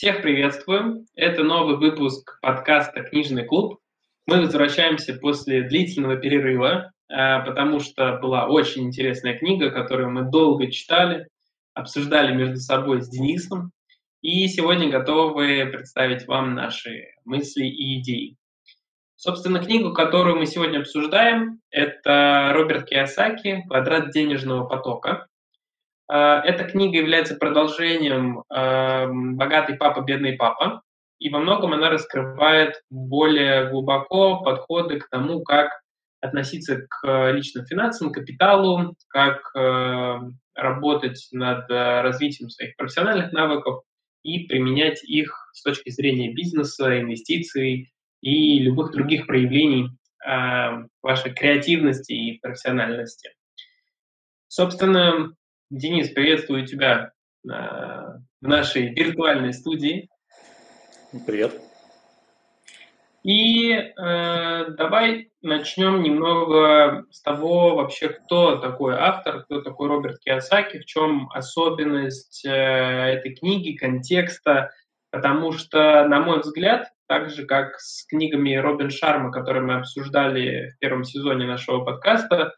Всех приветствуем. Это новый выпуск подкаста «Книжный клуб». Мы возвращаемся после длительного перерыва, а, потому что была очень интересная книга, которую мы долго читали, обсуждали между собой с Денисом, и сегодня готовы представить вам наши мысли и идеи. Собственно, книгу, которую мы сегодня обсуждаем, это Роберт Киосаки «Квадрат денежного потока». А, эта книга является продолжением «Богатый папа, бедный папа», и во многом она раскрывает более глубоко подходы к тому, как относиться к личным финансам, капиталу, как э, работать над э, развитием своих профессиональных навыков и применять их с точки зрения бизнеса, инвестиций и любых других проявлений э, вашей креативности и профессиональности. Собственно, Денис, приветствую тебя э, в нашей виртуальной студии. Привет. И э, давай начнем немного с того вообще, кто такой автор, кто такой Роберт Киосаки, в чем особенность э, этой книги, контекста, потому что, на мой взгляд, так же, как с книгами Робин Шарма, которые мы обсуждали в первом сезоне нашего подкаста,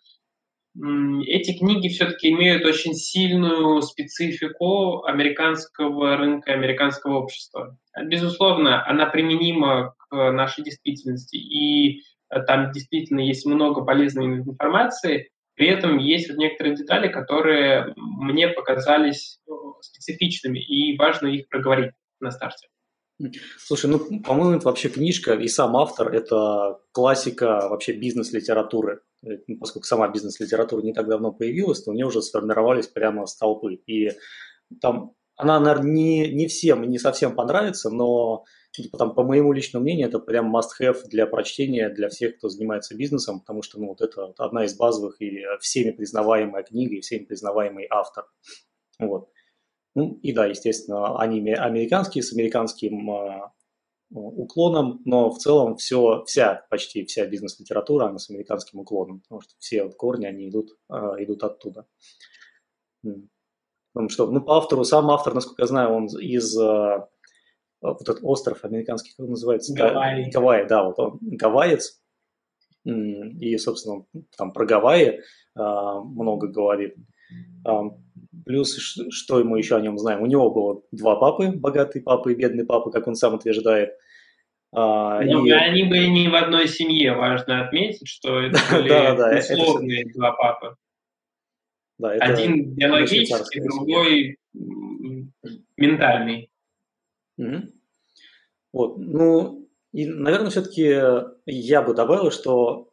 эти книги все-таки имеют очень сильную специфику американского рынка, американского общества. Безусловно, она применима к нашей действительности, и э, там действительно есть много полезной информации, при этом есть вот некоторые детали, которые мне показались э, специфичными, и важно их проговорить на старте. Слушай, ну, по-моему, это вообще книжка, и сам автор – это классика вообще бизнес-литературы. Ну, поскольку сама бизнес-литература не так давно появилась, то у нее уже сформировались прямо столпы. И там она, наверное, не, не всем, не совсем понравится, но там, по моему личному мнению, это прям must-have для прочтения для всех, кто занимается бизнесом, потому что ну, вот это одна из базовых и всеми признаваемая книга, и всеми признаваемый автор. Вот. Ну и да, естественно, они американские с американским а, уклоном, но в целом все, вся, почти вся бизнес-литература, она с американским уклоном, потому что все вот корни, они идут, э, идут оттуда. Потому что, ну, по автору, сам автор, насколько я знаю, он из э, вот этот остров американский, как он называется? Гавайи. Гавайи, да, вот он гавайец, и, собственно, там про Гавайи э, много говорит. Плюс, что мы еще о нем знаем? У него было два папы, богатый папа и бедный папа, как он сам утверждает. А, Но и... они были не в одной семье, важно отметить, что это были да, да, условные это... два папы. Да, это Один биологический, другой ментальный. Угу. Вот, ну, и, наверное, все-таки я бы добавил, что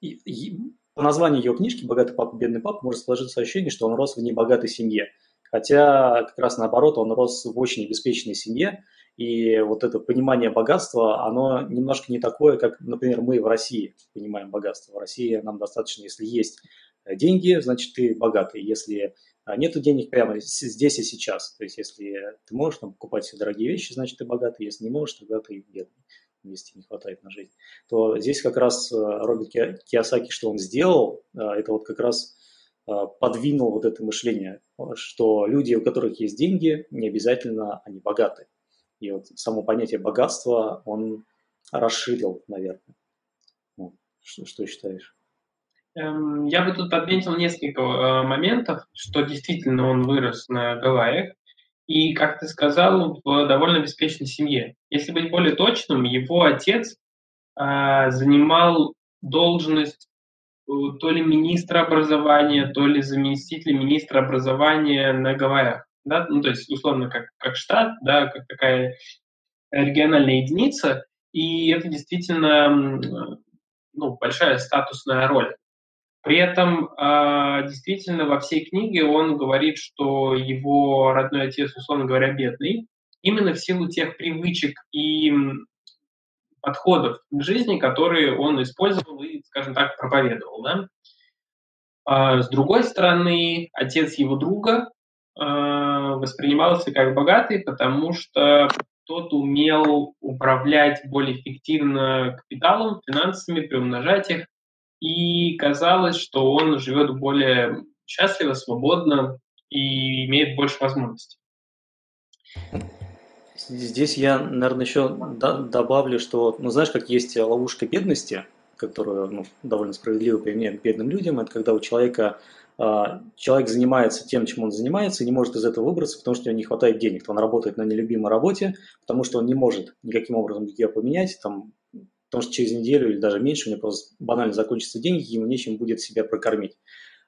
по названию ее книжки «Богатый папа, бедный папа» может сложиться ощущение, что он рос в небогатой семье. Хотя как раз наоборот, он рос в очень обеспеченной семье, и вот это понимание богатства, оно немножко не такое, как, например, мы в России понимаем богатство. В России нам достаточно, если есть деньги, значит, ты богатый. Если нет денег прямо здесь и сейчас, то есть если ты можешь там, покупать себе дорогие вещи, значит, ты богатый. Если не можешь, тогда ты бедный, если не хватает на жизнь. То здесь как раз э, Роберт Киосаки, что он сделал, э, это вот как раз Э, подвинул вот это мышление, что люди, у которых есть деньги, не обязательно они богаты. И вот само понятие богатства он расширил, наверное. Что, что считаешь? Эм, я бы тут подметил несколько моментов, что действительно он вырос на Гавайях, и, как ты сказал, в довольно обеспеченной семье. Если быть более точным, его отец э, занимал должность то ли министра образования, то ли заместитель министра образования на Гавайях. Да? Ну, то есть, условно, как, как штат, да, как такая региональная единица, и это действительно ну, большая статусная роль. При этом э, действительно во всей книге он говорит, что его родной отец, условно говоря, бедный, именно в силу тех привычек и подходов к жизни, которые он использовал и, скажем так, проповедовал. Да? А с другой стороны, отец его друга э, воспринимался как богатый, потому что тот умел управлять более эффективно капиталом, финансами, приумножать их, и казалось, что он живет более счастливо, свободно и имеет больше возможностей. Здесь я, наверное, еще добавлю, что, ну, знаешь, как есть ловушка бедности, которую ну, довольно справедливо применяют к бедным людям, это когда у человека а, человек занимается тем, чем он занимается, и не может из этого выбраться, потому что у него не хватает денег. Он работает на нелюбимой работе, потому что он не может никаким образом ее поменять, там, потому что через неделю или даже меньше у него просто банально закончатся деньги, ему нечем будет себя прокормить.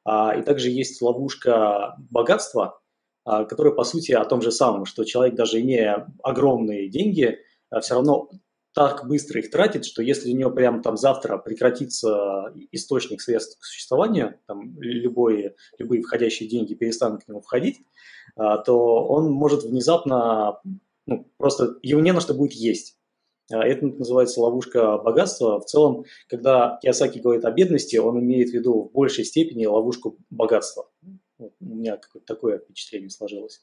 А, и также есть ловушка богатства, а, которая по сути о том же самом, что человек даже имея огромные деньги, все равно так быстро их тратит, что если у него прямо там завтра прекратится источник средств к существованию, там любые, любые входящие деньги перестанут к нему входить, а, то он может внезапно, ну, просто его не на что будет есть. А, это называется ловушка богатства. В целом, когда Киосаки говорит о бедности, он имеет в виду в большей степени ловушку богатства. Вот у меня какое-то такое впечатление сложилось.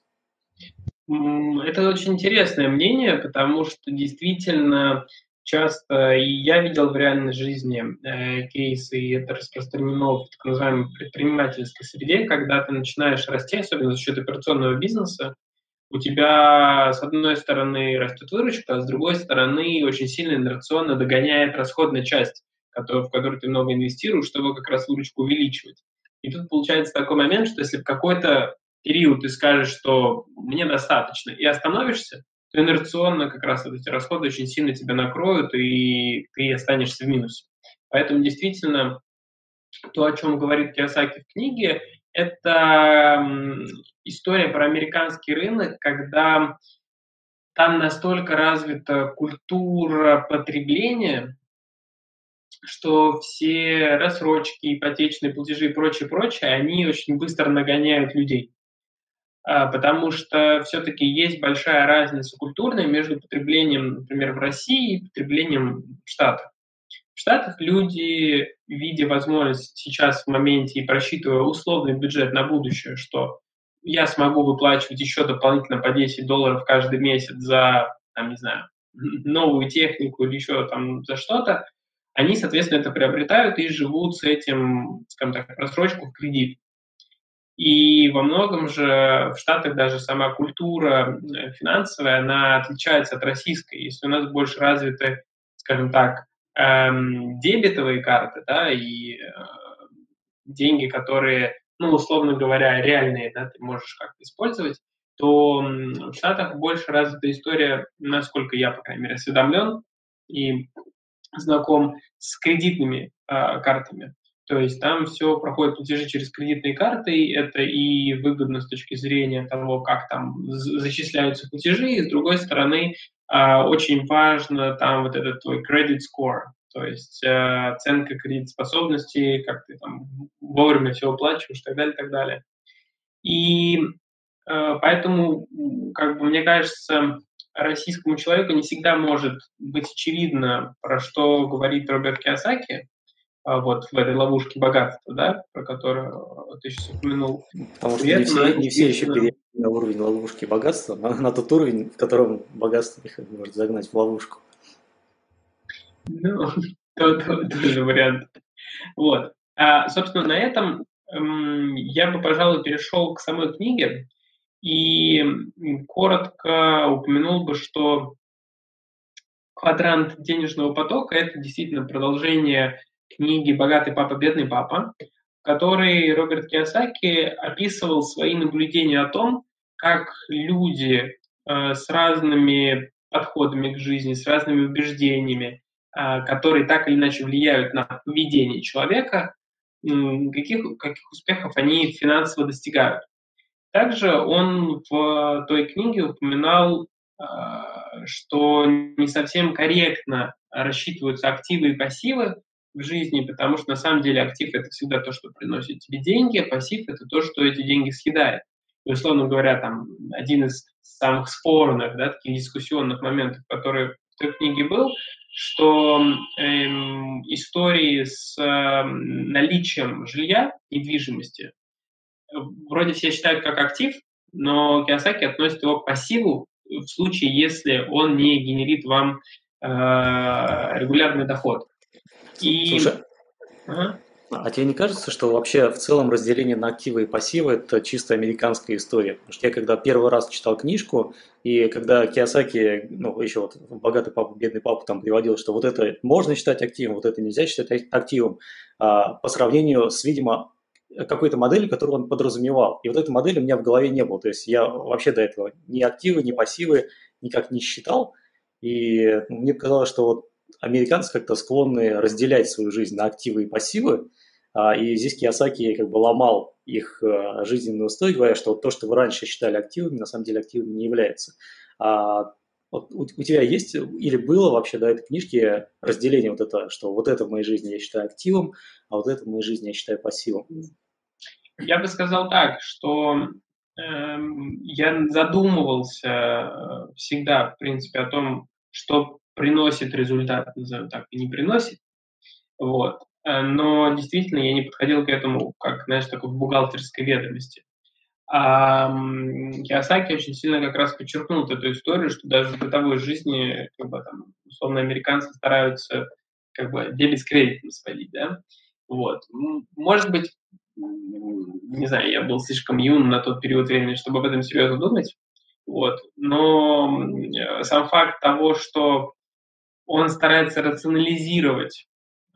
Это очень интересное мнение, потому что действительно часто и я видел в реальной жизни э, кейсы, и это распространено в так называемой предпринимательской среде, когда ты начинаешь расти, особенно за счет операционного бизнеса, у тебя с одной стороны растет выручка, а с другой стороны очень сильно инерционно догоняет расходная часть, в которую ты много инвестируешь, чтобы как раз выручку увеличивать. И тут получается такой момент, что если в какой-то период ты скажешь, что мне достаточно, и остановишься, то инерционно как раз вот эти расходы очень сильно тебя накроют, и ты останешься в минусе. Поэтому действительно то, о чем говорит Киосаки в книге, это история про американский рынок, когда там настолько развита культура потребления, что все рассрочки, ипотечные платежи и прочее, прочее, они очень быстро нагоняют людей. А, потому что все-таки есть большая разница культурная между потреблением, например, в России и потреблением в Штатах. Штатах люди, видя возможность сейчас в моменте и просчитывая условный бюджет на будущее, что я смогу выплачивать еще дополнительно по 10 долларов каждый месяц за, там, не знаю, новую технику или еще там за что-то, они, соответственно, это приобретают и живут с этим, скажем так, просрочку в кредит. И во многом же в Штатах даже сама культура э, финансовая, она отличается от российской. Если у нас больше развиты, скажем так, эм, дебетовые карты, да, и э, деньги, которые, ну, условно говоря, реальные, да, ты можешь как-то использовать, то в Штатах больше развита история, насколько я, по крайней мере, осведомлен и знаком с кредитными э, картами. То есть там все проходит платежи через кредитные карты, и это и выгодно с точки зрения того, как там зачисляются платежи, и с другой стороны а, очень важно там вот этот твой credit score, то есть э, оценка кредитоспособности, как ты там вовремя все оплачиваешь и так далее, и так далее. И э, поэтому, как бы мне кажется, российскому человеку не всегда может быть очевидно, про что говорит Роберт Киосаки, вот в этой ловушке богатства, да, про которую ты сейчас упомянул. Потому что не все, не все еще переехали на уровень ловушки богатства, на, на тот уровень, в котором богатство их может загнать в ловушку. Ну, тоже вариант. Вот. А, собственно, на этом эм, я бы, пожалуй, перешел к самой книге и коротко упомянул бы, что квадрант денежного потока – это действительно продолжение книги «Богатый папа, бедный папа», в которой Роберт Киосаки описывал свои наблюдения о том, как люди э, с разными подходами к жизни, с разными убеждениями, э, которые так или иначе влияют на поведение человека, э, каких, каких успехов они финансово достигают. Также он в той книге упоминал, э, что не совсем корректно рассчитываются активы и пассивы, в жизни, потому что на самом деле актив это всегда то, что приносит тебе деньги, а пассив это то, что эти деньги съедает. И, условно говоря, там один из самых спорных, да, таких дискуссионных моментов, который в той книге был, что эм, истории с э, наличием жилья, недвижимости, вроде все считают как актив, но Киосаки относит его к пассиву в случае, если он не генерит вам э, регулярный доход. И... Слушай, ага. А тебе не кажется, что вообще в целом разделение на активы и пассивы – это чисто американская история? Потому что я когда первый раз читал книжку, и когда Киосаки, ну, еще вот «Богатый папа, бедный папа» там приводил, что вот это можно считать активом, вот это нельзя считать активом, а, по сравнению с, видимо, какой-то моделью, которую он подразумевал. И вот этой модели у меня в голове не было. То есть я вообще до этого ни активы, ни пассивы никак не считал. И ну, мне казалось, что вот американцы как-то склонны разделять свою жизнь на активы и пассивы, а, и здесь Киосаки как бы ломал их э, жизненную устой, говоря, что то, что вы раньше считали активами, на самом деле активами не является. А вот у, у тебя есть или было вообще до этой книжки разделение вот это, что вот это в моей жизни я считаю активом, а вот это в моей жизни я считаю пассивом? Я бы сказал так, что э, я задумывался э, всегда, в принципе, о том, что приносит результат, назовем так, и не приносит. Вот. Э, но действительно я не подходил к этому как, знаешь, такой в бухгалтерской ведомости. А Киосаки очень сильно как раз подчеркнул эту историю, что даже в бытовой жизни, как бы там, условно, американцы стараются как бы дебет с кредитом сводить, да, вот. Может быть, не знаю, я был слишком юн на тот период времени, чтобы об этом серьезно думать, вот, но сам факт того, что он старается рационализировать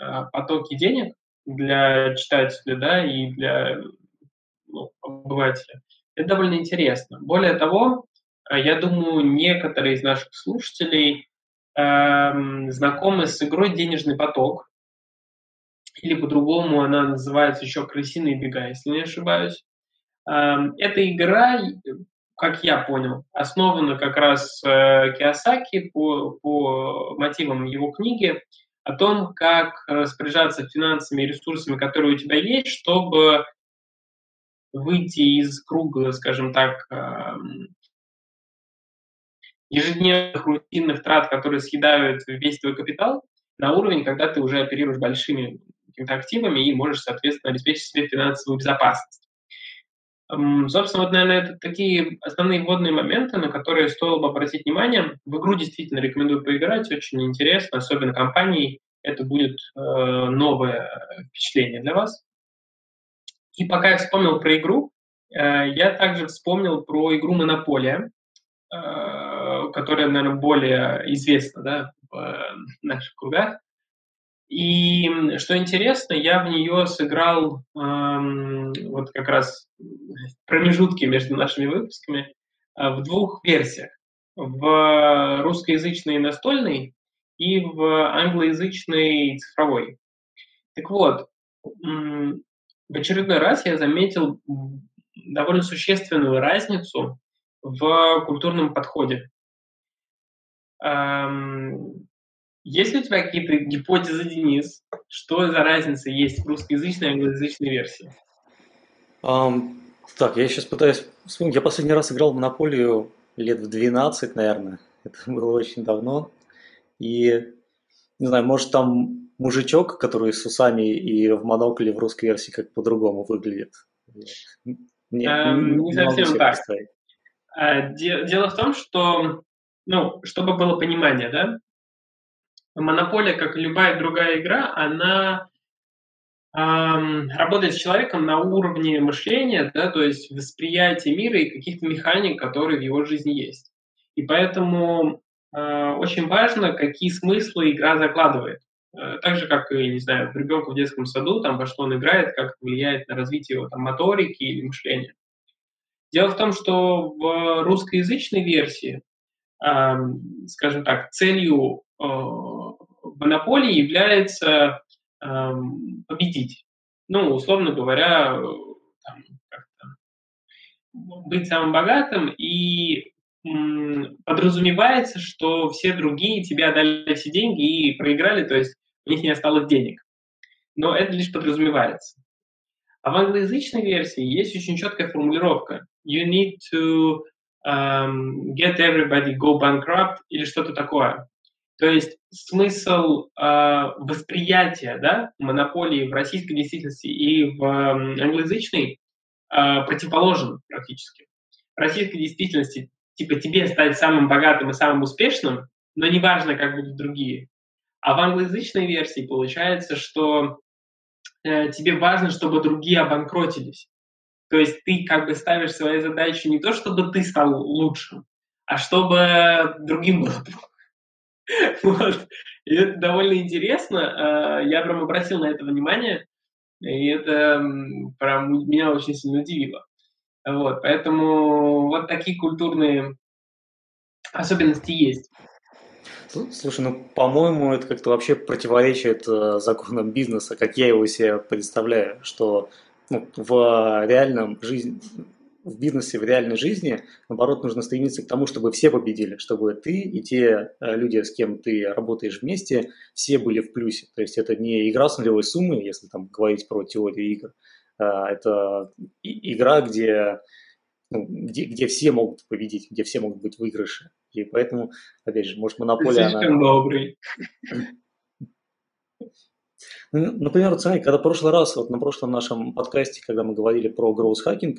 Э, потоки денег для читателя, да, и для ну, обывателя. Это довольно интересно. Более того, э, я думаю, некоторые из наших слушателей э, знакомы с игрой «Денежный поток», или по-другому она называется еще «Крысиные бега», если не ошибаюсь. Э, эта игра, как я понял, основана как раз э, Киосаки по, по мотивам его книги о том, как распоряжаться финансами и ресурсами, которые у тебя есть, чтобы выйти из круга, скажем так, эм, ежедневных рутинных трат, которые съедают весь твой капитал, на уровень, когда ты уже оперируешь большими активами и можешь, соответственно, обеспечить себе финансовую безопасность. Собственно, вот, наверное, это такие основные вводные моменты, на которые стоило бы обратить внимание. В игру действительно рекомендую поиграть, очень интересно, особенно компанией. Это будет э, новое впечатление для вас. И пока я вспомнил про игру, э, я также вспомнил про игру «Монополия», э, которая, наверное, более известна да, в э, наших кругах. И что интересно, я в нее сыграл эм, вот как раз промежутки между нашими выпусками э, в двух версиях. В русскоязычной настольной и в англоязычной цифровой. Так вот, в очередной раз я заметил довольно существенную разницу в культурном подходе. Есть ли у тебя какие-то гипотезы, Денис, что за разница есть в русскоязычной и англоязычной версии? Um, так, я сейчас пытаюсь вспомнить. Я последний раз играл в Монополию лет в 12, наверное. Это было очень давно. И, не знаю, может там мужичок, который с усами и в монокле в русской версии как по-другому выглядит. Не, эм, не, не совсем так. А, дело в том, что, ну, чтобы было понимание, да, Монополия, как и любая другая игра, она эм, работает с человеком на уровне мышления, да, то есть восприятия мира и каких-то механик, которые в его жизни есть. И поэтому э, очень важно, какие смыслы игра закладывает. Э, так же, как не знаю, ребенка в детском саду, там, во что он играет, как это влияет на развитие его там, моторики или мышления. Дело в том, что в русскоязычной версии, скажем так, целью э, монополии является э, победить. Ну, условно говоря, там, быть самым богатым и подразумевается, что все другие тебе отдали все деньги и проиграли, то есть у них не осталось денег. Но это лишь подразумевается. А в англоязычной версии есть очень четкая формулировка. You need to um, get everybody go bankrupt или что-то такое. То есть смысл э, восприятия да, монополии в российской действительности и в э, англоязычной э, противоположен практически. В российской действительности типа тебе стать самым богатым и самым успешным, но неважно, как будут другие. А в англоязычной версии получается, что э, тебе важно, чтобы другие обанкротились. То есть ты как бы ставишь свои задачи не то, чтобы ты стал лучшим, а чтобы другим было плохо. Вот. И это довольно интересно. Э, я прям обратил на это внимание, и это прям меня очень сильно удивило. Вот, поэтому вот такие культурные особенности есть. Слушай, ну, по-моему, это как-то вообще противоречит э, законам бизнеса, как я его себе представляю, что ну, в реальном жизни, в бизнесе, в реальной жизни, наоборот, нужно стремиться к тому, чтобы все победили, чтобы ты и те э, люди, с кем ты работаешь вместе, все были в плюсе. То есть это не игра с нулевой суммой, если там говорить про теорию игр, а это игра, где, ну, где, где все могут победить, где все могут быть выигрыши. И поэтому, опять же, может, монополия... Слишком она... добрый. Например, смотри, когда в прошлый раз, вот на прошлом нашем подкасте, когда мы говорили про growth hacking,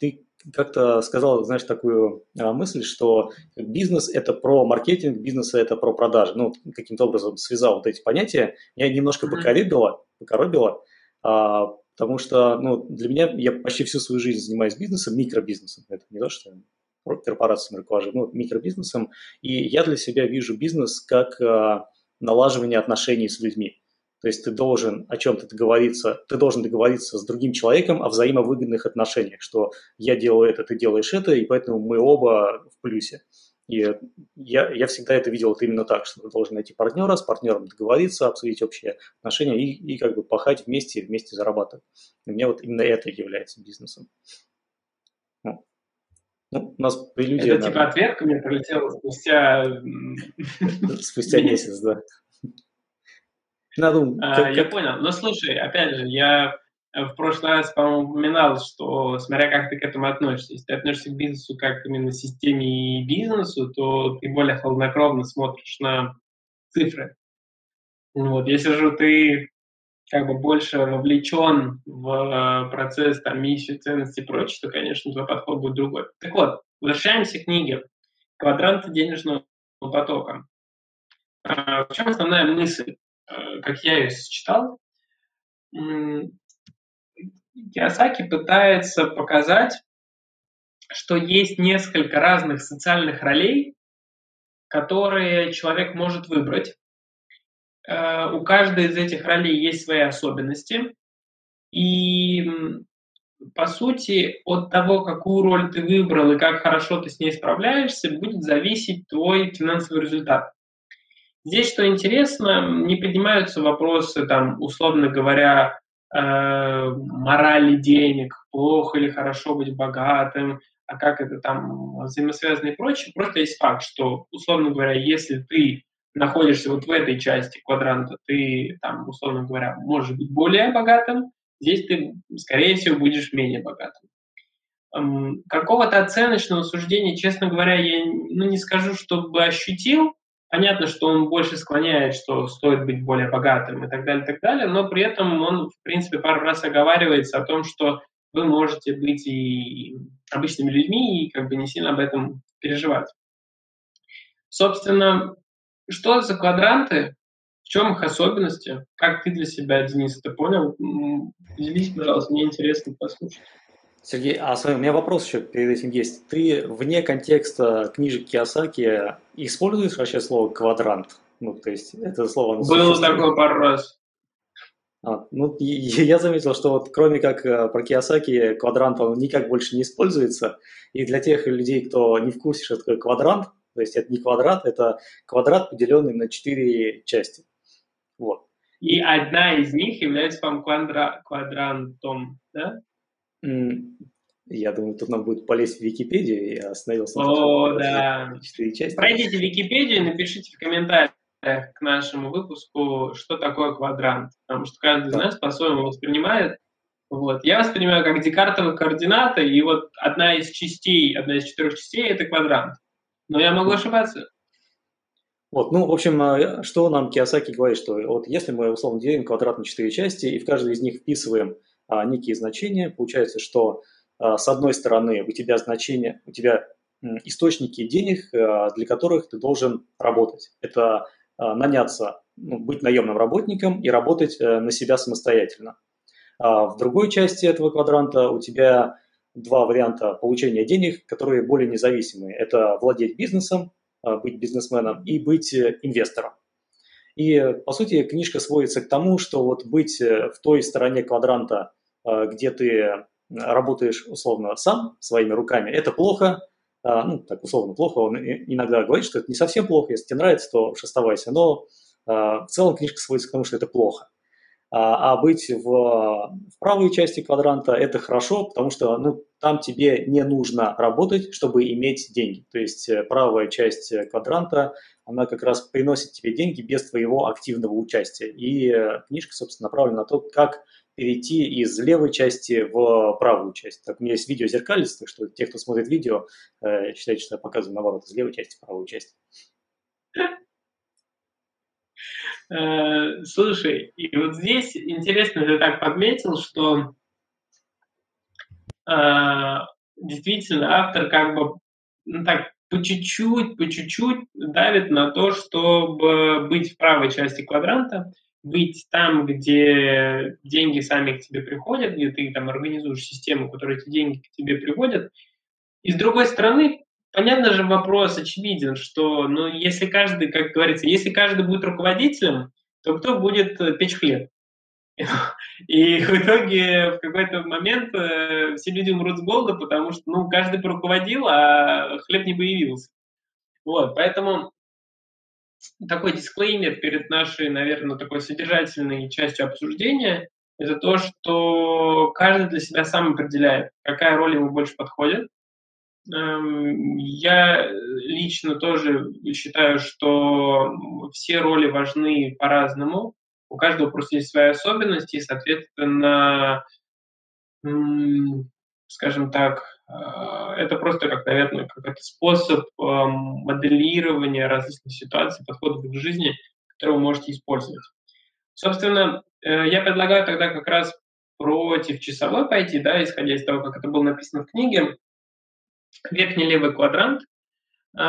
ты как-то сказал, знаешь, такую а, мысль, что бизнес – это про маркетинг, бизнес – это про продажи. Ну, каким-то образом связал вот эти понятия. Меня немножко покоробило, покоробило а, потому что ну, для меня, я почти всю свою жизнь занимаюсь бизнесом, микробизнесом. Это не то, что корпорациям руковожу, ну, микробизнесом. И я для себя вижу бизнес как налаживание отношений с людьми. То есть ты должен о чем-то договориться, ты должен договориться с другим человеком о взаимовыгодных отношениях, что я делаю это, ты делаешь это, и поэтому мы оба в плюсе. И я, я всегда это видел вот именно так, что ты должен найти партнера, с партнером договориться, обсудить общие отношения и, и как бы пахать вместе и вместе зарабатывать. И меня вот именно это является бизнесом. Ну, у нас прелюдия... Это типа ответка мне прилетела спустя... Спустя месяц, да. Надо, а, как, я понял. Но слушай, опять же, я в прошлый раз, по-моему, упоминал, что смотря как ты к этому относишься, если ты относишься к бизнесу как именно системе и бизнесу, то ты более хладнокровно смотришь на цифры. Вот. Если же ты как бы больше вовлечен в э, процесс, там, миссию, ценности и прочее, то, конечно, твой подход будет другой. Так вот, возвращаемся к книге «Квадранты денежного потока». А, в чем основная мысль? Э, как я ее сочетал, Киосаки пытается показать, что есть несколько разных социальных ролей, которые человек может выбрать. Э, у каждой из этих ролей есть свои особенности. И, по сути, от того, какую роль ты выбрал и как хорошо ты с ней справляешься, будет зависеть твой финансовый результат. Здесь, что интересно, не поднимаются вопросы, там, условно говоря, э, морали денег, плохо или хорошо быть богатым, а как это там взаимосвязано и прочее. Просто есть факт, что, условно говоря, если ты находишься вот в этой части квадранта, ты там, условно говоря, можешь быть более богатым, здесь ты, скорее всего, будешь менее богатым. Эм, какого-то оценочного суждения, честно говоря, я ну, не скажу, чтобы ощутил, Понятно, что он больше склоняет, что стоит быть более богатым и так далее, и так далее, но при этом он, в принципе, пару раз оговаривается о том, что вы можете быть и обычными людьми и как бы не сильно об этом переживать. Собственно, что за квадранты, в чем их особенности, как ты для себя, Денис, это понял? Поделись, пожалуйста, мне интересно послушать. Сергей, а у меня вопрос еще перед этим есть. Ты вне контекста книжек Киосаки используешь вообще слово «квадрант»? Ну, то есть это слово... Было такое пару раз. А, ну, я заметил, что вот кроме как э, про Киосаки, квадрант он никак больше не используется. И для тех людей, кто не в курсе, что такое квадрант, то есть это не квадрат, это квадрат, поделенный на четыре части. Вот. И одна из них является вам квадра... квадрантом, да? Я думаю, тут нам будет полезть в Википедию, и остановился О, да. части. Пройдите Википедию и напишите в комментариях к нашему выпуску, что такое квадрант, потому что каждый из нас по-своему воспринимает. Вот. Я воспринимаю как декартовые координаты, и вот одна из частей, одна из четырех частей – это квадрант. Но я могу ошибаться. Вот, ну, в общем, а, что нам Киосаки говорит, что вот если мы условно делим квадрат на четыре части, и в каждой из них вписываем а, некие значения. Получается, что а, с одной стороны у тебя значения, у тебя источники денег, а, для которых ты должен работать. Это наняться ну, быть наемным работником и работать э, на себя самостоятельно. А в другой части этого квадранта у тебя два варианта получения денег, которые более независимые. Это владеть бизнесом, э, быть бизнесменом и быть э, инвестором. И, по сути, книжка сводится к тому, что вот быть в той стороне квадранта, где ты работаешь условно сам, своими руками, это плохо, ну, так условно плохо, он иногда говорит, что это не совсем плохо, если тебе нравится, то оставайся, но в целом книжка сводится к тому, что это плохо. А, а быть в, в правой части квадранта – это хорошо, потому что ну, там тебе не нужно работать, чтобы иметь деньги. То есть э, правая часть квадранта, она как раз приносит тебе деньги без твоего активного участия. И э, книжка, собственно, направлена на то, как перейти из левой части в правую часть. Так, у меня есть видео зеркалец, так что те, кто смотрит видео, э, считают, что я показываю наоборот, из левой части в правую часть. Э, слушай, и вот здесь интересно, ты так подметил, что э, действительно автор как бы ну, так по чуть-чуть, по чуть-чуть давит на то, чтобы быть в правой части квадранта, быть там, где деньги сами к тебе приходят, где ты там организуешь систему, которая эти деньги к тебе приводят. И с другой стороны, понятно же вопрос очевиден, что, ну, если каждый, как говорится, если каждый будет руководителем, то кто будет э, печь хлеб? И в итоге в какой-то момент э, все люди умрут с голода, потому что ну, каждый руководил, а хлеб не появился. Вот, поэтому такой дисклеймер перед нашей, наверное, такой содержательной частью обсуждения – это то, что каждый для себя сам определяет, какая роль ему больше подходит, Эм, я лично тоже считаю, что все роли важны по-разному. У каждого просто есть свои особенности, и, соответственно, скажем так, это просто как, наверное, какой-то способ эм, моделирования различных ситуаций, подходов к жизни, которые вы можете использовать. Собственно, э, я предлагаю тогда как раз против часовой пойти, да, исходя из того, как это было написано в книге, верхний левый квадрант э,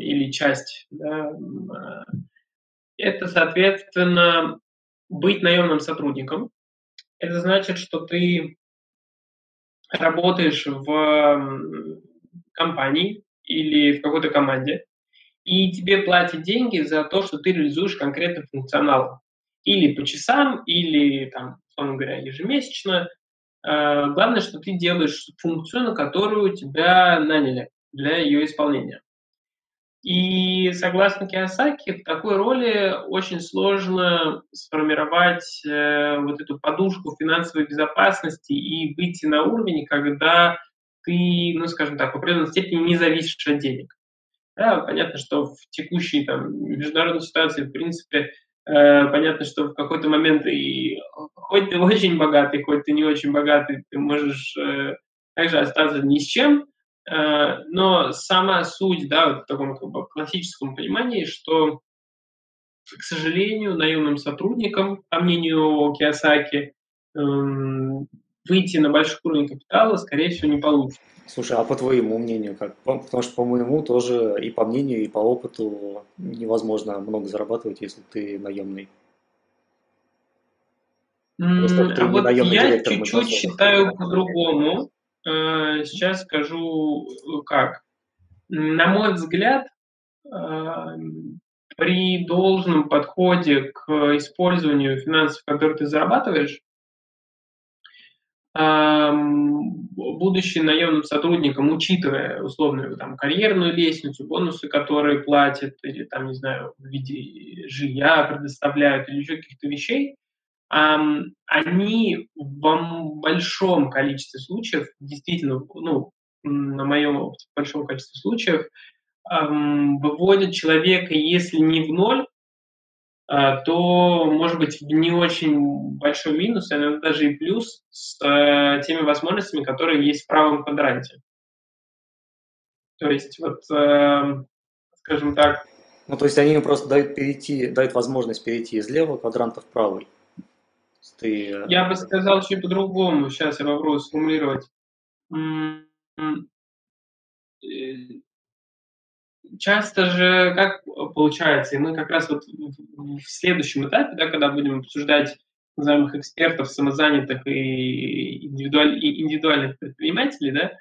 или часть, да, э, это, соответственно, быть наемным сотрудником. Это значит, что ты работаешь в компании или в какой-то команде, и тебе платят деньги за то, что ты реализуешь конкретный функционал. Или по часам, или, там, условно говоря, ежемесячно, Э, главное, что ты делаешь функцию, на которую тебя наняли для ее исполнения. И согласно Киосаки, в такой роли очень сложно сформировать э, вот эту подушку финансовой безопасности и выйти на уровень, когда ты, ну, скажем так, в определенной степени не зависишь от денег. Да, понятно, что в текущей там, международной ситуации, в принципе, Э, понятно, что в какой-то момент и хоть ты очень богатый, хоть ты не очень богатый, ты можешь э, также остаться ни с чем, но сама суть, да, вот в таком как бы, классическом понимании, что, к сожалению, наемным сотрудникам, по мнению Киосаки, эм, выйти на большой уровень капитала, скорее всего, не получится. Слушай, а по твоему мнению как? Потому что по моему тоже и по мнению, и по опыту невозможно много зарабатывать, если ты наемный. Просто ты а вот я чуть-чуть считаю по-другому. Э, сейчас скажу как. На мой взгляд, э, при должном подходе к использованию финансов, которые ты зарабатываешь, будучи наемным сотрудником, учитывая условную там, карьерную лестницу, бонусы, которые платят, или там, не знаю, в виде жилья предоставляют, или еще каких-то вещей, они в большом количестве случаев, действительно, ну, на моем опыте, в большом количестве случаев, выводят человека, если не в ноль, а, то может быть не очень большой минус, а иногда даже и плюс с э, теми возможностями, которые есть в правом квадранте. То есть вот, э, скажем так... Ну, то есть они просто дают перейти, дают возможность перейти из левого квадранта в правый. Ты... Э, я бы сказал чуть по-другому. Сейчас я попробую сформулировать. часто же как получается, и мы как раз вот в следующем этапе, да, когда будем обсуждать называемых экспертов, самозанятых и, индивидуаль, и индивидуальных предпринимателей, да,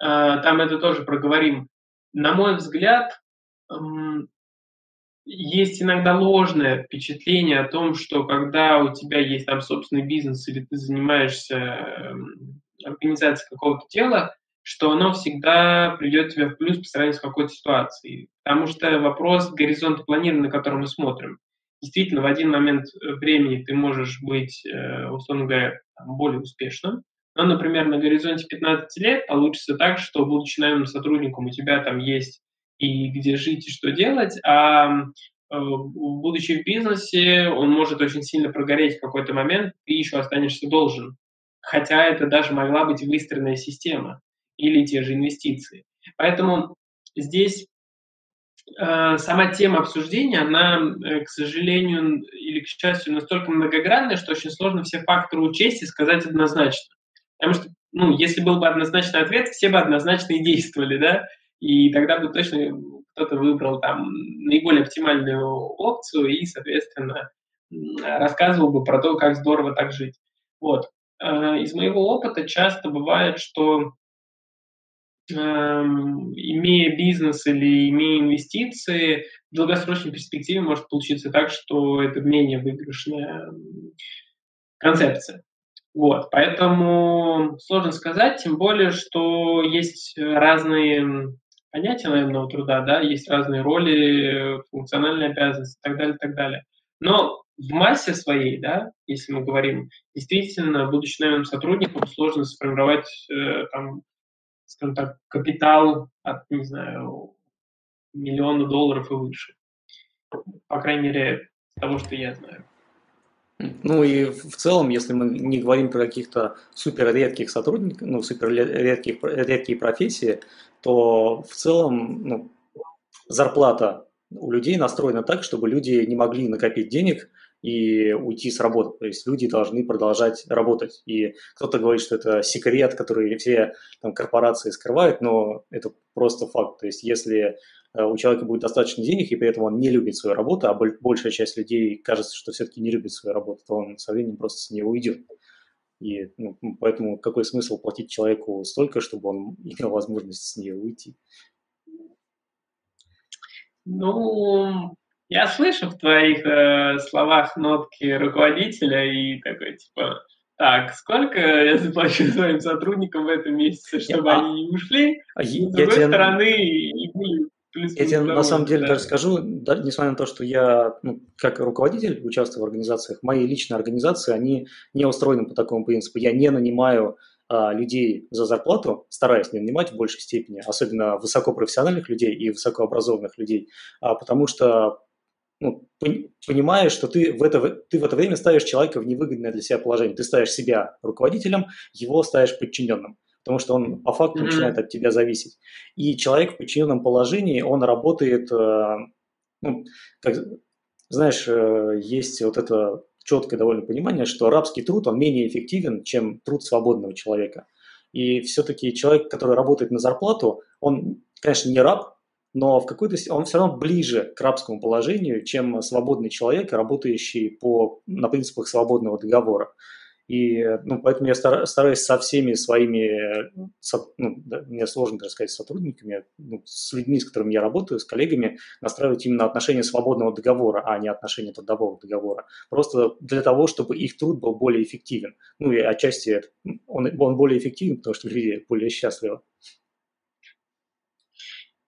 а, там это тоже проговорим. На мой взгляд, есть иногда ложное впечатление о том, что когда у тебя есть там собственный бизнес или ты занимаешься эм, организацией какого-то дела, что оно всегда придет тебе в плюс по сравнению с какой-то ситуацией. Потому что вопрос горизонта планирования, на который мы смотрим. Действительно, в один момент времени ты можешь быть, э, условно говоря, более успешным, но, например, на горизонте 15 лет получится так, что, будучи наемным сотрудником, у тебя там есть и где жить, и что делать, а э, будучи в бизнесе, он может очень сильно прогореть в какой-то момент, ты еще останешься должен. Хотя это даже могла быть выстроенная система или те же инвестиции. Поэтому здесь э, сама тема обсуждения, она, э, к сожалению или к счастью, настолько многогранная, что очень сложно все факторы учесть и сказать однозначно. Потому что, ну, если был бы однозначный ответ, все бы однозначно и действовали, да, и тогда бы точно кто-то выбрал там наиболее оптимальную опцию и, соответственно, рассказывал бы про то, как здорово так жить. Вот. Э, из моего опыта часто бывает, что эм, имея бизнес или имея инвестиции, в долгосрочной перспективе может получиться так, что это менее выигрышная концепция. Вот, поэтому сложно сказать, тем более, что есть разные понятия наемного труда, да, есть разные роли, функциональные обязанности и так далее, и так далее. Но в массе своей, да, если мы говорим, действительно, будучи наемным сотрудником, сложно сформировать, э, там, скажем так, капитал от, не знаю, миллиона долларов и выше. По крайней мере, того, что я знаю. Ну и в целом, если мы не говорим про каких-то супер редких сотрудников, ну, супер редких, редкие профессии, то в целом ну, зарплата у людей настроена так, чтобы люди не могли накопить денег и уйти с работы. То есть люди должны продолжать работать. И кто-то говорит, что это секрет, который все там, корпорации скрывают, но это просто факт. То есть если Э, у человека будет достаточно денег, и при этом он не любит свою работу, а большая часть людей кажется, что все-таки не любит свою работу, то он со временем просто с нее уйдет. И ну, поэтому какой смысл платить человеку столько, чтобы он имел возможность с нее уйти? Ну, я слышу в твоих э, словах нотки руководителя и такой, типа, так, сколько я заплачу своим сотрудникам в этом месяце, чтобы я, они не ушли? А, с другой тебе... стороны, и были я тебе на самом деле да. даже скажу, да, несмотря на то, что я ну, как руководитель участвую в организациях, мои личные организации, они не устроены по такому принципу. Я не нанимаю а, людей за зарплату, стараюсь не нанимать в большей степени, особенно высокопрофессиональных людей и высокообразованных людей, а, потому что ну, понимаешь, что ты в, это, ты в это время ставишь человека в невыгодное для себя положение. Ты ставишь себя руководителем, его ставишь подчиненным потому что он по факту mm-hmm. начинает от тебя зависеть. И человек в подчиненном положении, он работает, э, ну, как, знаешь, э, есть вот это четкое довольно понимание, что рабский труд, он менее эффективен, чем труд свободного человека. И все-таки человек, который работает на зарплату, он, конечно, не раб, но в какой-то он все равно ближе к рабскому положению, чем свободный человек, работающий по, на принципах свободного договора. И ну, поэтому я стараюсь со всеми своими, со, ну, мне сложно, так сказать, сотрудниками, ну, с людьми, с которыми я работаю, с коллегами, настраивать именно отношения свободного договора, а не отношения трудового договора. Просто для того, чтобы их труд был более эффективен. Ну и отчасти он, он более эффективен, потому что люди более счастливы.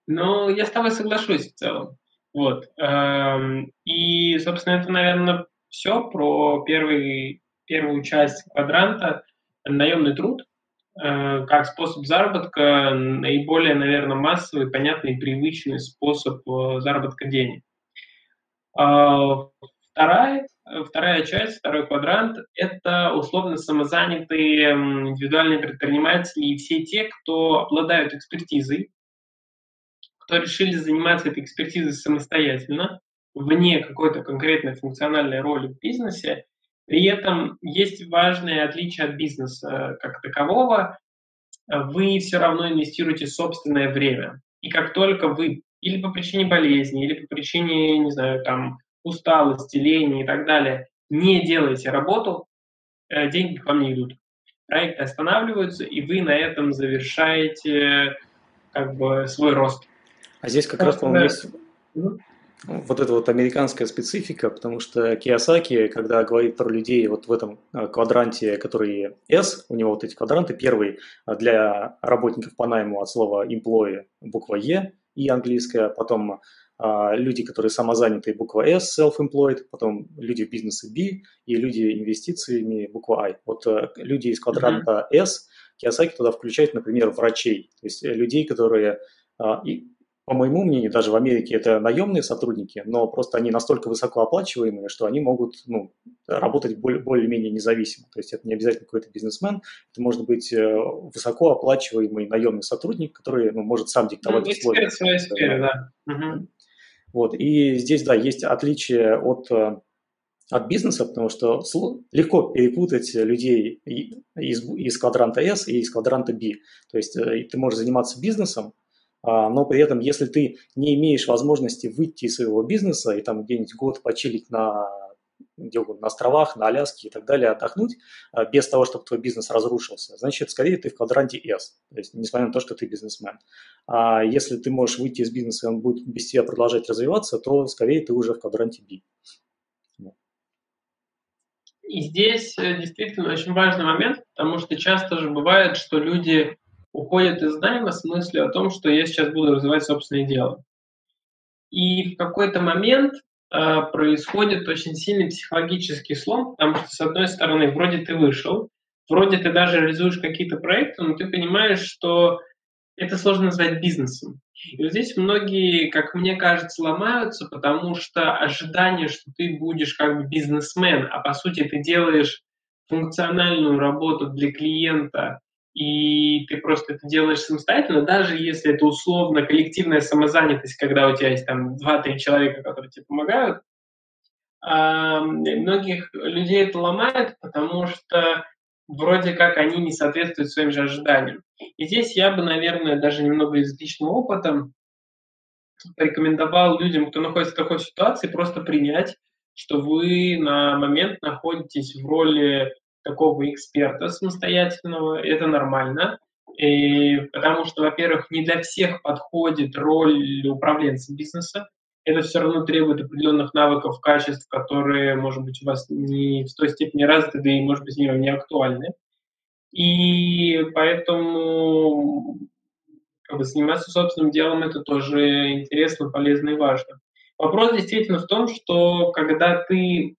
Ну, я с тобой соглашусь в целом. Вот. Эм, и, собственно, это, наверное, все про первый первую часть квадранта наемный труд э, как способ заработка, наиболее, наверное, массовый, понятный привычный способ э, заработка денег. А, вторая, вторая часть, второй квадрант – это условно самозанятые индивидуальные предприниматели и все те, кто обладают экспертизой, кто решили заниматься этой экспертизой самостоятельно, вне какой-то конкретной функциональной роли в бизнесе, при этом есть важное отличие от бизнеса как такового. Вы все равно инвестируете собственное время. И как только вы или по причине болезни, или по причине, не знаю, там, усталости, лени и так далее, не делаете работу, э, деньги к вам не идут. Проекты останавливаются, и вы на этом завершаете как бы свой рост. А здесь как, как раз, по-моему, есть вот эта вот американская специфика, потому что Киосаки, когда говорит про людей вот в этом э, квадранте, который S, у него вот эти квадранты, первый э, для работников по найму от слова employee буква E и английская, потом а, люди, которые самозанятые, буква S, self-employed, потом люди в бизнесе B и люди инвестициями, буква I. Вот э, люди из квадранта mm-hmm. S Киосаки туда включает, например, врачей, то есть людей, которые а, по моему мнению, даже в Америке это наемные сотрудники, но просто они настолько высокооплачиваемые, что они могут ну, работать более-менее независимо. То есть это не обязательно какой-то бизнесмен, это может быть э, высокооплачиваемый наемный сотрудник, который ну, может сам диктовать ну, условия. Своей сфере, да. Угу. Вот. И здесь, да, есть отличие от, э, от бизнеса, потому что легко перепутать людей из, из квадранта S и из квадранта B. То есть э, ты можешь заниматься бизнесом, но при этом, если ты не имеешь возможности выйти из своего бизнеса и там где-нибудь год почилить на где угодно, на островах, на Аляске и так далее, отдохнуть, а, без того, чтобы твой бизнес разрушился, значит, скорее ты в квадранте S, то есть, несмотря на то, что ты бизнесмен. А если ты можешь выйти из бизнеса, и он будет без тебя продолжать развиваться, то скорее ты уже в квадранте B. И здесь э, действительно очень важный момент, потому что часто же бывает, что люди уходят из найма с мыслью о том, что я сейчас буду развивать собственное дело. И в какой-то момент э, происходит очень сильный психологический слом, потому что, с одной стороны, вроде ты вышел, вроде ты даже реализуешь какие-то проекты, но ты понимаешь, что это сложно назвать бизнесом. И вот здесь многие, как мне кажется, ломаются, потому что ожидание, что ты будешь как бы бизнесмен, а по сути ты делаешь функциональную работу для клиента, и ты просто это делаешь самостоятельно, даже если это условно коллективная самозанятость, когда у тебя есть там 2-3 человека, которые тебе помогают, а многих людей это ломает, потому что вроде как они не соответствуют своим же ожиданиям. И здесь я бы, наверное, даже немного из личного опыта порекомендовал людям, кто находится в такой ситуации, просто принять, что вы на момент находитесь в роли такого эксперта самостоятельного, это нормально, и, потому что, во-первых, не для всех подходит роль управленца бизнеса, это все равно требует определенных навыков, качеств, которые, может быть, у вас не в той степени развиты, да и, может быть, не, актуальны. И поэтому как бы, заниматься собственным делом это тоже интересно, полезно и важно. Вопрос действительно в том, что когда ты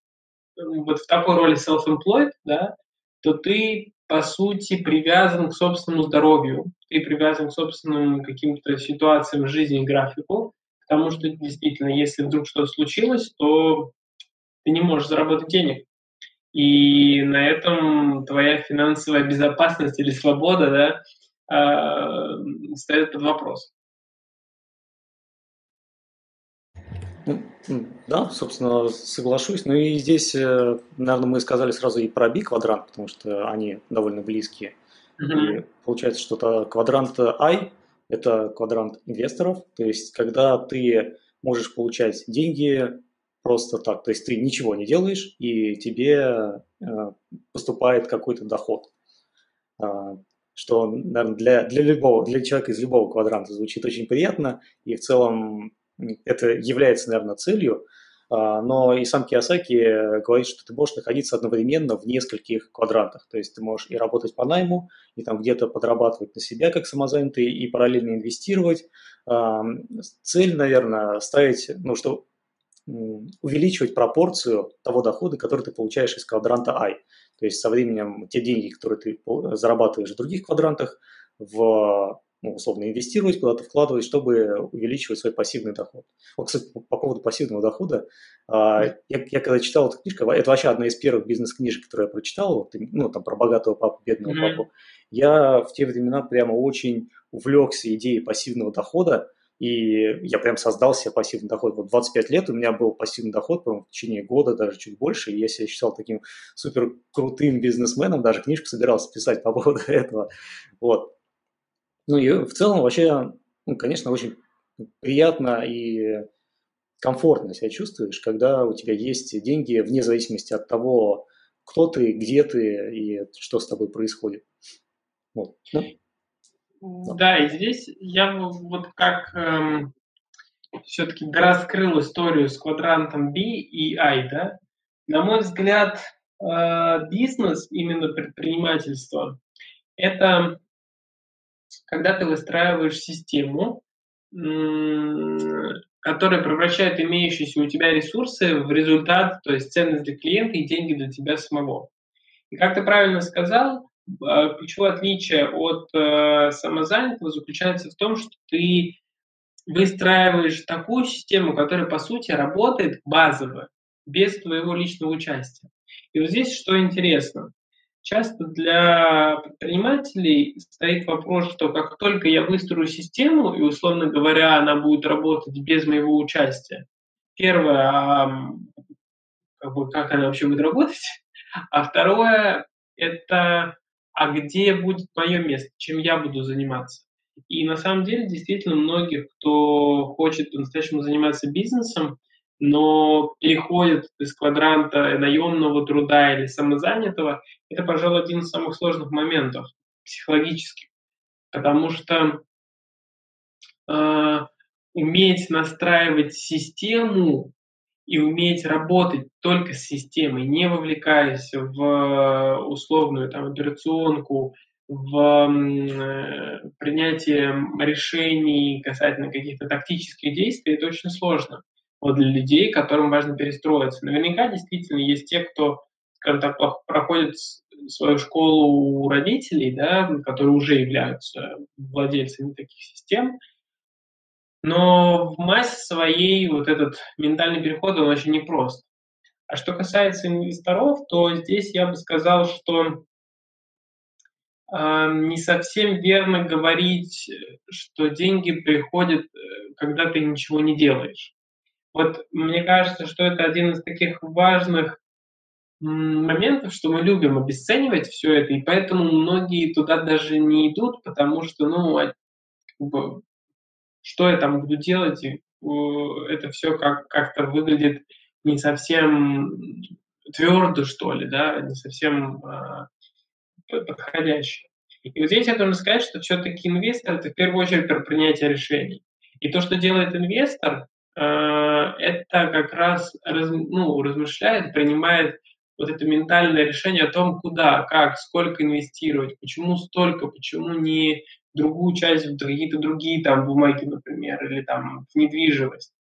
вот в такой роли self-employed, да, то ты, по сути, привязан к собственному здоровью, ты привязан к собственным каким-то ситуациям в жизни, графику, потому что действительно, если вдруг что-то случилось, то ты не можешь заработать денег. И на этом твоя финансовая безопасность или свобода да, э, стоит под вопрос. Да, собственно, соглашусь. Ну и здесь, э, наверное, мы сказали сразу и про B-квадрант, потому что они довольно близкие. Mm-hmm. И получается, что-то квадрант I – это квадрант инвесторов, то есть когда ты можешь получать деньги просто так, то есть ты ничего не делаешь, и тебе э, поступает какой-то доход. А, что, наверное, для, для любого, для человека из любого квадранта звучит очень приятно, и в целом это является, наверное, целью, а, но и сам Киосаки говорит, что ты можешь находиться одновременно в нескольких квадрантах. То есть ты можешь и работать по найму, и там где-то подрабатывать на себя как самозанятый, и параллельно инвестировать. А, цель, наверное, ставить, ну, что увеличивать пропорцию того дохода, который ты получаешь из квадранта I. То есть со временем те деньги, которые ты зарабатываешь в других квадрантах, в ну, условно инвестировать, куда-то вкладывать, чтобы увеличивать свой пассивный доход. Вот, кстати, по, по поводу пассивного дохода, а, я, я когда читал эту книжку, это вообще одна из первых бизнес-книжек, которую я прочитал, вот, ну, там, про богатого папу, бедного mm-hmm. папу, я в те времена прямо очень увлекся идеей пассивного дохода, и я прям создал себе пассивный доход. Вот 25 лет у меня был пассивный доход, по в течение года, даже чуть больше, и я себя считал таким супер крутым бизнесменом, даже книжку собирался писать по поводу этого. Вот. Ну и в целом вообще, ну, конечно, очень приятно и комфортно себя чувствуешь, когда у тебя есть деньги вне зависимости от того, кто ты, где ты и что с тобой происходит. Вот. Ну, да, и здесь я вот как эм, все-таки раскрыл историю с квадрантом B и I, да, на мой взгляд, э, бизнес, именно предпринимательство, это когда ты выстраиваешь систему, которая превращает имеющиеся у тебя ресурсы в результат, то есть ценность для клиента и деньги для тебя самого. И как ты правильно сказал, а, ключевое отличие от э, самозанятого заключается в том, что ты выстраиваешь такую систему, которая, по сути, работает базово, без твоего личного участия. И вот здесь что интересно. Часто для предпринимателей стоит вопрос, что как только я выстрою систему, и, условно говоря, она будет работать без моего участия, первое, как, бы, как она вообще будет работать, а второе, это а где будет мое место, чем я буду заниматься. И на самом деле, действительно, многих, кто хочет по-настоящему заниматься бизнесом, но переходит из квадранта наемного труда или самозанятого, это, пожалуй, один из самых сложных моментов психологических. Потому что э, уметь настраивать систему и уметь работать только с системой, не вовлекаясь в условную там, операционку, в э, принятие решений касательно каких-то тактических действий, это очень сложно вот для людей, которым важно перестроиться. Наверняка действительно есть те, кто, скажем так, проходит свою школу у родителей, да, которые уже являются владельцами таких систем, но в массе своей вот этот ментальный переход, он очень непрост. А что касается инвесторов, то здесь я бы сказал, что э, не совсем верно говорить, что деньги приходят, э, когда ты ничего не делаешь. Вот мне кажется, что это один из таких важных моментов, что мы любим обесценивать все это, и поэтому многие туда даже не идут, потому что, ну, а, что я там буду делать, и, это все как- как-то выглядит не совсем твердо, что ли, да, не совсем э, подходяще. И вот здесь я должен сказать, что все-таки инвестор – это в первую очередь про принятие решений. И то, что делает инвестор, это как раз раз, ну, размышляет, принимает вот это ментальное решение о том, куда, как, сколько инвестировать, почему столько, почему не другую часть в какие-то другие там бумаги, например, или там в недвижимость.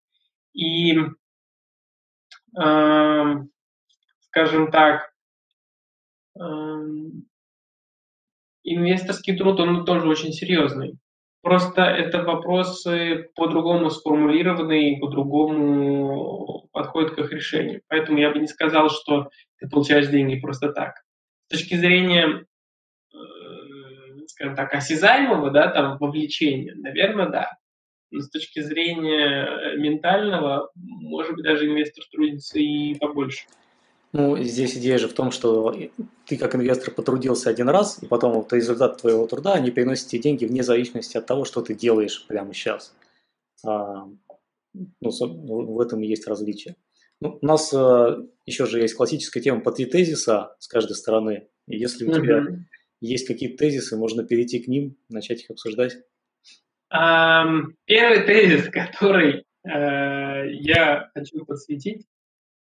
И, э, скажем так, э, инвесторский труд, он тоже очень серьезный. Просто это вопросы по-другому сформулированы и по-другому подходят к их решению. Поэтому я бы не сказал, что ты получаешь деньги просто так. С точки зрения скажем так, осязаемого, да, там, вовлечения, наверное, да. Но с точки зрения э, ментального, может быть, даже инвестор трудится и побольше. Ну, здесь идея же в том, что ты как инвестор потрудился один раз, и потом вот результат твоего труда, они приносят тебе деньги вне зависимости от того, что ты делаешь прямо сейчас. А, ну, ну, в этом и есть различие. Ну, у нас а, еще же есть классическая тема по три тезиса с каждой стороны. И если у тебя есть какие-то тезисы, можно перейти к ним, начать их обсуждать. Первый тезис, который э, я хочу подсветить,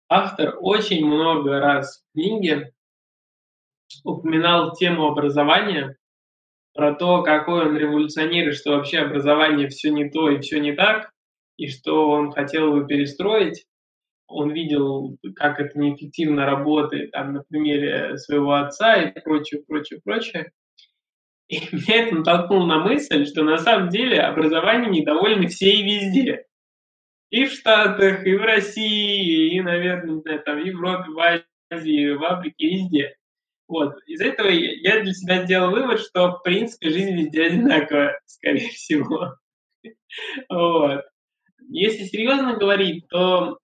автор очень много раз в книге упоминал тему образования, про то, какой он революционер, и что вообще образование все не то и все не так, и что он хотел бы перестроить он видел, как это неэффективно работает, там, на примере своего отца и прочее, прочее, прочее. И меня это натолкнуло на мысль, что на самом деле образованием недовольны все и везде. И в Штатах, и в России, и, наверное, не знаю, там, в Европе, в Азии, в Африке, везде. Вот. Из этого я для себя сделал вывод, что, в принципе, жизнь везде одинаковая, скорее всего. Вот. Если серьезно говорить, то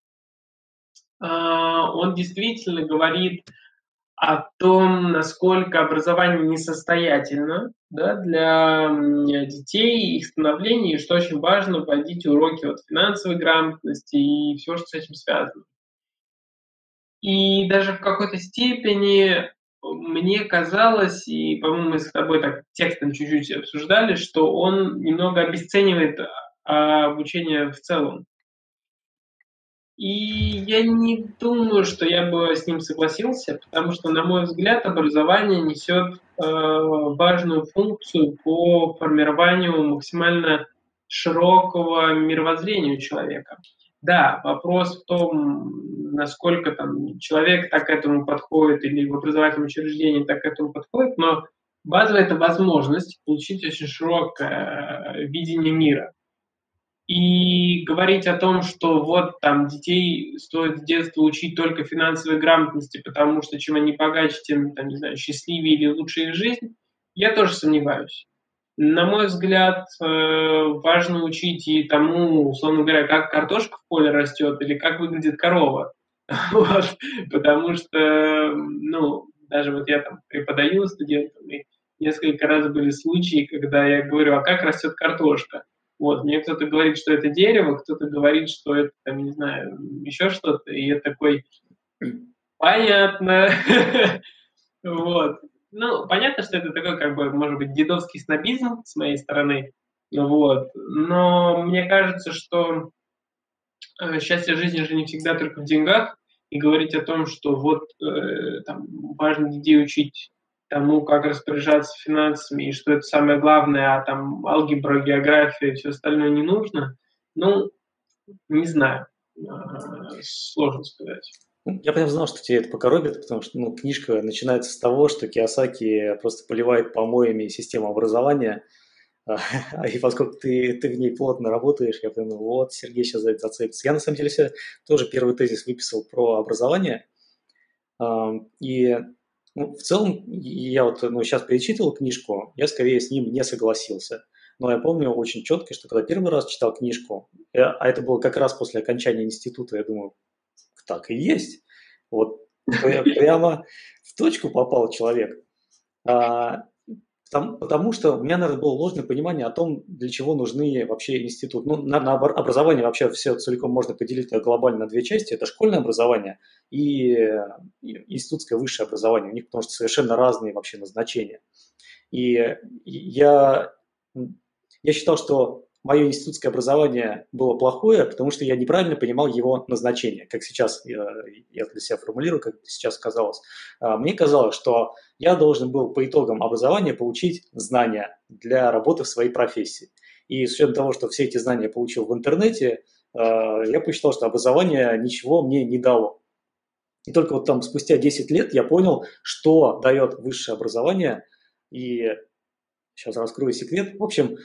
а, он действительно говорит о том, насколько образование несостоятельно да, для детей, их становления, и что очень важно вводить уроки от финансовой грамотности и все, что с этим связано. И даже в какой-то степени мне казалось, и, по-моему, мы с тобой так текстом чуть-чуть обсуждали, что он немного обесценивает а, обучение в целом. И я не думаю, что я бы с ним согласился, потому что, на мой взгляд, образование несет э, важную функцию по формированию максимально широкого мировоззрения у человека. Да, вопрос в том, насколько там человек так к этому подходит или в образовательном учреждении так к этому подходит, но базовая это возможность получить очень широкое э, видение мира. И говорить о том, что вот там детей стоит с детства учить только финансовой грамотности, потому что чем они богаче, тем, там, не знаю, счастливее или лучше их жизнь, я тоже сомневаюсь. На мой взгляд, э, важно учить и тому, условно говоря, как картошка в поле растет или как выглядит корова. Вот. Потому что, ну, даже вот я там преподаю студентам, и несколько раз были случаи, когда я говорю, а как растет картошка? Вот, мне кто-то говорит, что это дерево, кто-то говорит, что это, там, не знаю, еще что-то, и я такой, понятно. Вот. Ну, понятно, что это такой, как бы, может быть, дедовский снобизм с моей стороны, вот. Но мне кажется, что э, счастье жизни же не всегда только в деньгах, и говорить о том, что вот э, там важно детей учить тому, как распоряжаться финансами, и что это самое главное, а там алгебра, география и все остальное не нужно, ну, не знаю, а, сложно сказать. Ну, я прям знал, что тебе это покоробит, потому что ну, книжка начинается с того, что Киосаки просто поливает помоями систему образования, а, и поскольку ты, ты в ней плотно работаешь, я прям, вот, Сергей сейчас за это зацепится. Я, на самом деле, себе тоже первый тезис выписал про образование, и ну, в целом, я вот ну, сейчас перечитывал книжку, я скорее с ним не согласился. Но я помню очень четко, что когда первый раз читал книжку, я, а это было как раз после окончания института, я думаю, так и есть. Вот прямо в точку попал человек. А, Потому, что у меня, наверное, было ложное понимание о том, для чего нужны вообще институт. Ну, на, на образование вообще все целиком можно поделить глобально на две части. Это школьное образование и, и институтское высшее образование. У них потому что совершенно разные вообще назначения. И я, я считал, что мое институтское образование было плохое, потому что я неправильно понимал его назначение, как сейчас я, я для себя формулирую, как сейчас казалось. А, мне казалось, что я должен был по итогам образования получить знания для работы в своей профессии. И с учетом того, что все эти знания я получил в интернете, а, я посчитал, что образование ничего мне не дало. И только вот там спустя 10 лет я понял, что дает высшее образование. И сейчас раскрою секрет. В общем,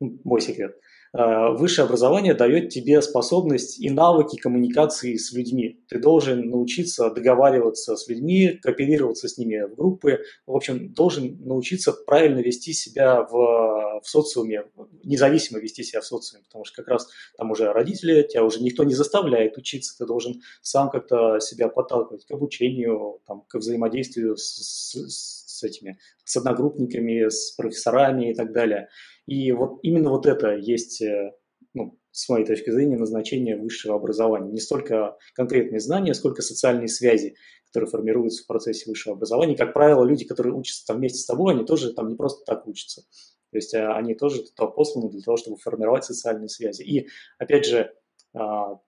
мой секрет. А, высшее образование дает тебе способность и навыки коммуникации с людьми. Ты должен научиться договариваться с людьми, кооперироваться с ними в группы. В общем, должен научиться правильно вести себя в, в социуме, независимо вести себя в социуме, потому что как раз там уже родители, тебя уже никто не заставляет учиться, ты должен сам как-то себя подталкивать к обучению, там, к взаимодействию с, с, с этими, с одногруппниками, с профессорами и так далее. И вот именно вот это есть, э, ну, с моей точки зрения, назначение высшего образования. Не столько конкретные знания, сколько социальные связи, которые формируются в процессе высшего образования. как правило, люди, которые учатся там вместе с тобой, они тоже там не просто так учатся. То есть а, они тоже туда посланы для того, чтобы формировать социальные связи. И, опять же, а,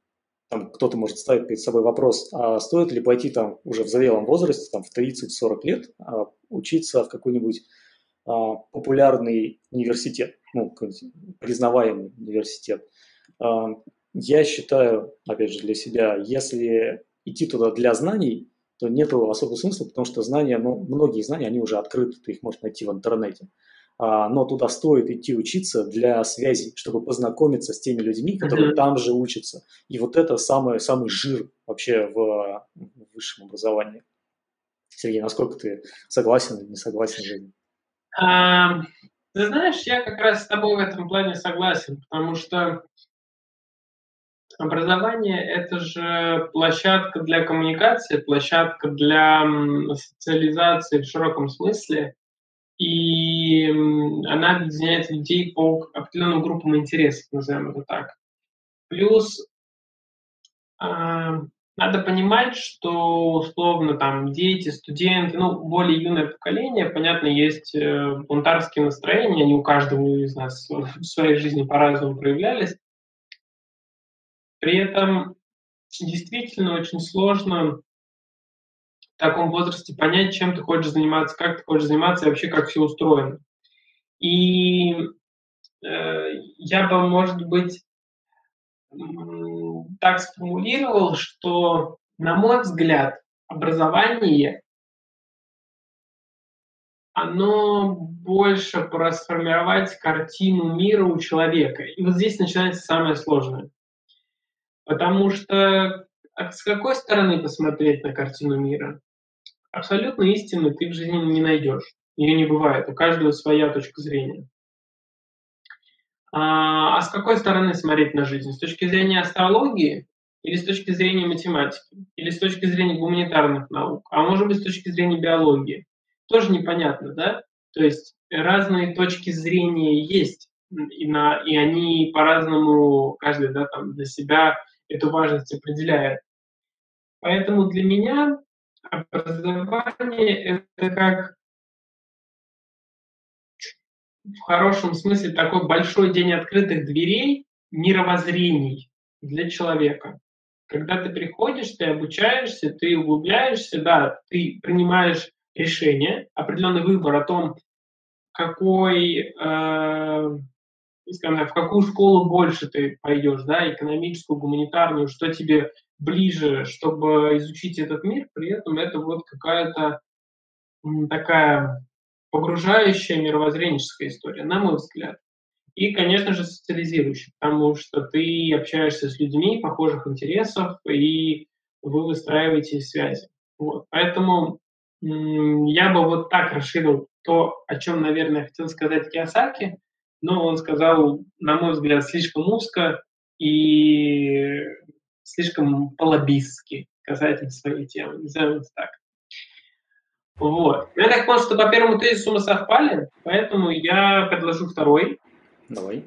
там кто-то может ставить перед собой вопрос, а стоит ли пойти там уже в зрелом возрасте, там в 30-40 лет, а, учиться в какой-нибудь популярный университет, ну, признаваемый университет. А, я считаю, опять же, для себя, если идти туда для знаний, то нет особого смысла, потому что знания, ну, многие знания, они уже открыты, ты их можешь найти в интернете. А, но туда стоит идти учиться для связи, чтобы познакомиться с теми людьми, которые mm-hmm. там же учатся. И вот это самый, самый жир вообще в, в высшем образовании. Сергей, насколько ты согласен или не согласен? А, ты знаешь, я как раз с тобой в этом плане согласен, потому что Образование – это же площадка для коммуникации, площадка для социализации в широком смысле, и она объединяет людей по определенным группам интересов, назовем это так. Плюс надо понимать, что условно там дети, студенты, ну, более юное поколение, понятно, есть э, бунтарские настроения, они у каждого из нас в своей жизни по-разному проявлялись. При этом действительно очень сложно в таком возрасте понять, чем ты хочешь заниматься, как ты хочешь заниматься и вообще как все устроено. И э, я бы, может быть, так сформулировал, что, на мой взгляд, образование, оно больше про сформировать картину мира у человека. И вот здесь начинается самое сложное. Потому что а с какой стороны посмотреть на картину мира? Абсолютно истины ты в жизни не найдешь. Ее не бывает. У каждого своя точка зрения. А, а с какой стороны смотреть на жизнь? С точки зрения астрологии или с точки зрения математики? Или с точки зрения гуманитарных наук? А может быть, с точки зрения биологии? Тоже непонятно, да? То есть разные точки зрения есть, и, на, и они по-разному, каждый да, там, для себя эту важность определяет. Поэтому для меня образование – это как в хорошем смысле такой большой день открытых дверей мировоззрений для человека. Когда ты приходишь, ты обучаешься, ты углубляешься, да, ты принимаешь решение, определенный выбор о том, какой э, скажем в какую школу больше ты пойдешь, да, экономическую, гуманитарную, что тебе ближе, чтобы изучить этот мир, при этом это вот какая-то такая погружающая мировоззренческая история, на мой взгляд. И, конечно же, социализирующая, потому что ты общаешься с людьми похожих интересов, и вы выстраиваете связи. Вот. Поэтому я бы вот так расширил то, о чем, наверное, хотел сказать Киосаки, но он сказал, на мой взгляд, слишком узко и слишком полобистски касательно своей темы, назовем это так. Вот. Я так понял, что по первому тезису мы совпали, поэтому я предложу второй. Давай.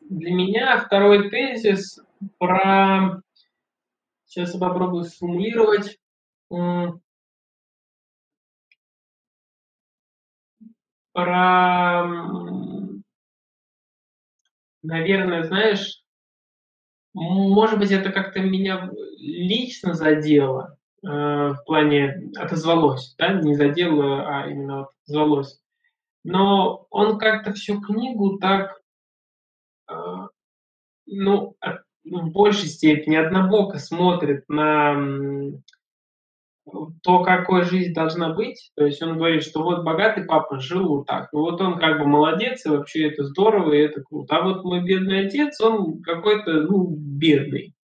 Для меня второй тезис про... Сейчас я попробую сформулировать. про, наверное, знаешь, может быть, это как-то меня лично задело, в плане отозвалось, да, не задело, а именно отозвалось. Но он как-то всю книгу так, э, ну, в большей степени однобоко смотрит на то, какой жизнь должна быть. То есть он говорит, что вот богатый папа жил вот так. И вот он как бы молодец, и вообще это здорово, и это круто. А вот мой бедный отец, он какой-то, ну, бедный.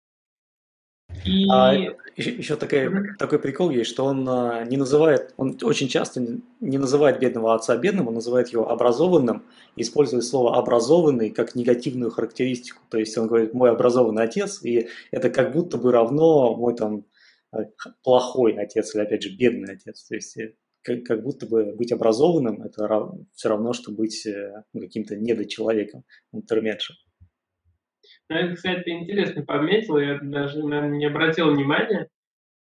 И... А, еще, еще такая, такой прикол есть, что он а, не называет, он очень часто не называет бедного отца бедным, он называет его образованным, использует слово образованный как негативную характеристику. То есть он говорит, мой образованный отец, и это как будто бы равно мой там Э, плохой отец или, опять же, бедный отец. То есть э, как, как будто бы быть образованным – это рав, все равно, что быть э, ну, каким-то недочеловеком, интерменшем. Ну, это, кстати, интересно подметил, я даже, наверное, не обратил внимания.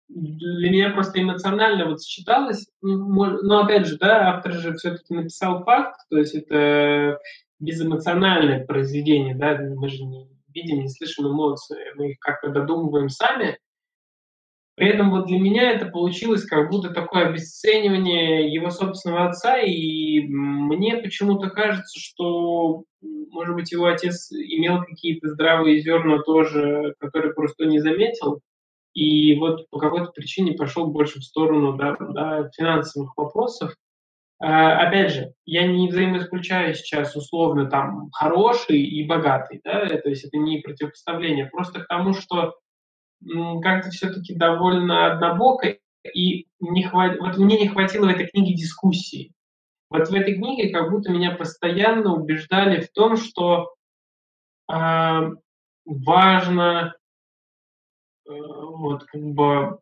Для меня просто эмоционально вот сочеталось, ну, но опять же, да, автор же все-таки написал факт, то есть это безэмоциональное произведение, да, мы же не видим, не слышим эмоции, мы их как-то додумываем сами, при этом вот для меня это получилось как будто такое обесценивание его собственного отца, и мне почему-то кажется, что, может быть, его отец имел какие-то здравые зерна тоже, которые просто не заметил, и вот по какой-то причине пошел больше в сторону да, да, финансовых вопросов. А, опять же, я не взаимоисключаю сейчас условно там хороший и богатый, да, то есть это не противопоставление, просто к тому, что как-то все-таки довольно однобоко, и не хват... вот мне не хватило в этой книге дискуссии. Вот в этой книге как будто меня постоянно убеждали в том, что э, важно э, вот как бы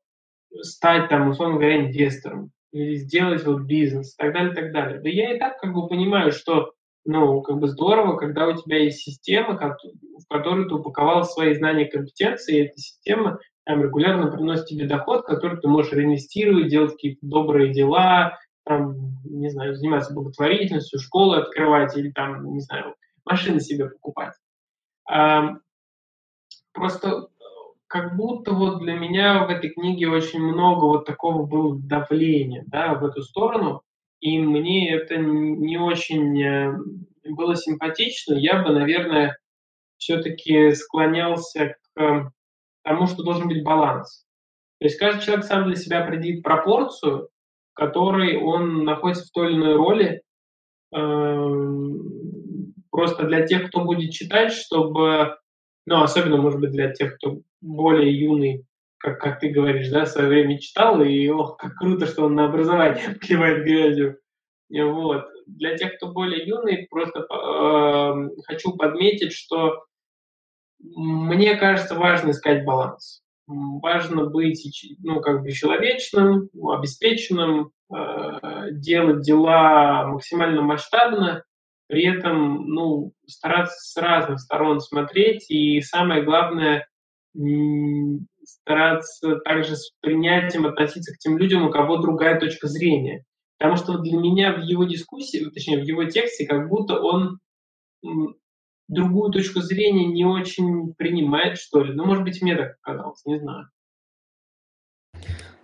стать там, условно говоря, инвестором или сделать вот бизнес и так далее, и так далее. Да я и так как бы понимаю, что ну, как бы здорово, когда у тебя есть система, в которую ты упаковал свои знания и компетенции, и эта система там, регулярно приносит тебе доход, который ты можешь реинвестировать, делать какие-то добрые дела, там, не знаю, заниматься благотворительностью, школы открывать или там, не знаю, машины себе покупать. А, просто как будто вот для меня в этой книге очень много вот такого было давления, да, в эту сторону, и мне это не очень э, было симпатично. Я бы, наверное, все-таки склонялся к тому, что должен быть баланс. То есть каждый человек сам для себя определит пропорцию, в которой он находится в той или иной роли, эм, просто для тех, кто будет читать, чтобы, ну, особенно, может быть, для тех, кто более юный, как, как ты говоришь, да, в свое время читал, и ох, как круто, что он на образование плевает грязью. Вот. Для тех, кто более юный, просто э, хочу подметить, что мне кажется, важно искать баланс. Важно быть, ну, как бы человечным, обеспеченным, э, делать дела максимально масштабно, при этом, ну, стараться с разных сторон смотреть, и самое главное, стараться также с принятием относиться к тем людям, у кого другая точка зрения. Потому что для меня в его дискуссии, точнее, в его тексте, как будто он другую точку зрения не очень принимает, что ли. Ну, может быть, мне так показалось, не знаю.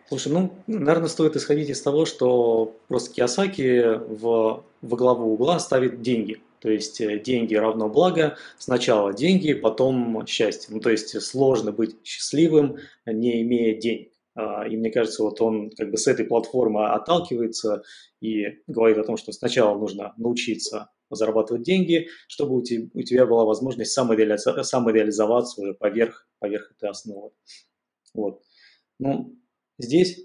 Слушай, ну, наверное, стоит исходить из того, что просто Киосаки в, во главу угла ставит деньги. То есть э, деньги равно благо, сначала деньги, потом счастье. Ну, то есть сложно быть счастливым, не имея денег. А, и мне кажется, вот он как бы с этой платформы отталкивается и говорит о том, что сначала нужно научиться зарабатывать деньги, чтобы у тебя, была возможность самореализоваться, самореализоваться уже поверх, поверх этой основы. Вот. Ну, здесь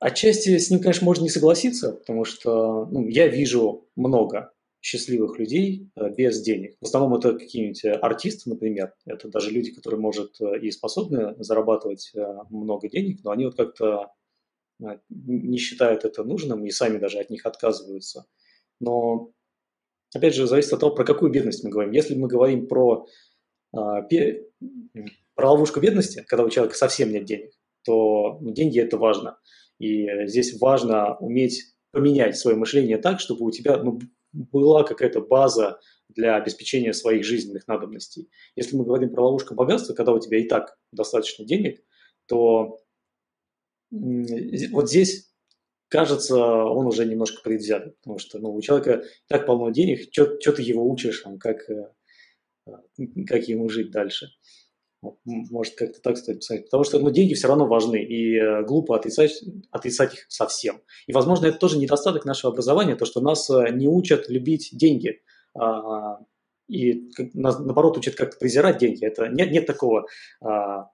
отчасти с ним, конечно, можно не согласиться, потому что ну, я вижу много счастливых людей э, без денег. В основном это какие-нибудь артисты, например. Это даже люди, которые, может, э, и способны зарабатывать э, много денег, но они вот как-то не считают это нужным и сами даже от них отказываются. Но опять же, зависит от того, про какую бедность мы говорим. Если мы говорим про, про ловушку бедности, когда у человека совсем нет денег, то ну, деньги – это важно. И здесь важно уметь поменять свое мышление так, чтобы у тебя ну, была какая-то база для обеспечения своих жизненных надобностей. Если мы говорим про ловушку богатства, когда у тебя и так достаточно денег, то вот здесь кажется, он уже немножко предвзят, потому что ну, у человека так полно денег, что ты его учишь, как, э, как ему жить дальше. Может, как-то так стоит писать. Потому что ну, деньги все равно важны, и э, глупо отрицать, отрицать их совсем. И, возможно, это тоже недостаток нашего образования, то, что нас э, не учат любить деньги. А, и наоборот учат как-то презирать деньги. Это нет, нет такого а,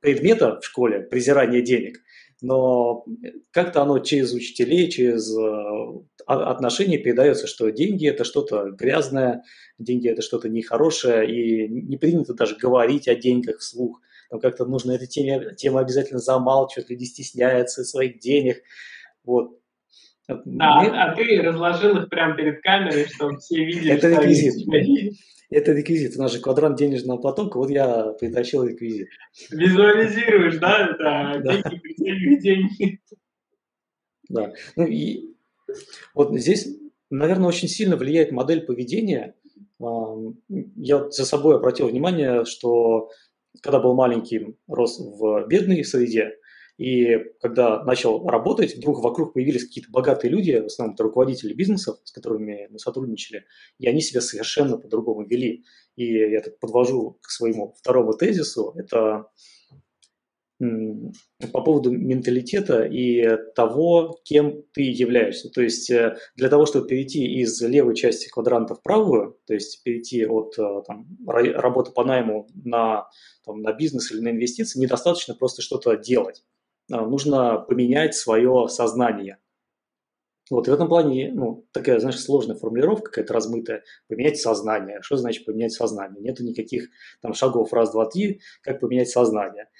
предмета в школе презирания денег но как-то оно через учителей, через э, отношения передается, что деньги – это что-то грязное, деньги – это что-то нехорошее, и не принято даже говорить о деньгах вслух. Там как-то нужно эту тему, тему обязательно замалчивать, люди стесняются своих денег. Вот. А, Мне... а ты разложил их прямо перед камерой, чтобы все видели, это реквизит. Это реквизит. У нас же квадрант денежного потока, вот я притащил реквизит. Визуализируешь, да? Это деньги, прицельные деньги. Да. Ну и вот здесь, наверное, очень сильно влияет модель поведения. Я за собой обратил внимание, что когда был маленьким, рос в бедной среде, и когда начал работать, вдруг вокруг появились какие-то богатые люди, в основном это руководители бизнесов, с которыми мы сотрудничали, и они себя совершенно по-другому вели. И я так подвожу к своему второму тезису, это по поводу менталитета и того, кем ты являешься. То есть э, для того, чтобы перейти из левой части квадранта в правую, то есть перейти от э, там, работы по найму на, там, на бизнес или на инвестиции, недостаточно просто что-то делать. А, нужно поменять свое сознание. Вот, и в этом плане, ну, такая, знаешь, сложная формулировка, какая-то размытая, поменять сознание. Что значит поменять сознание? Нету никаких там шагов раз, два, три, как поменять сознание.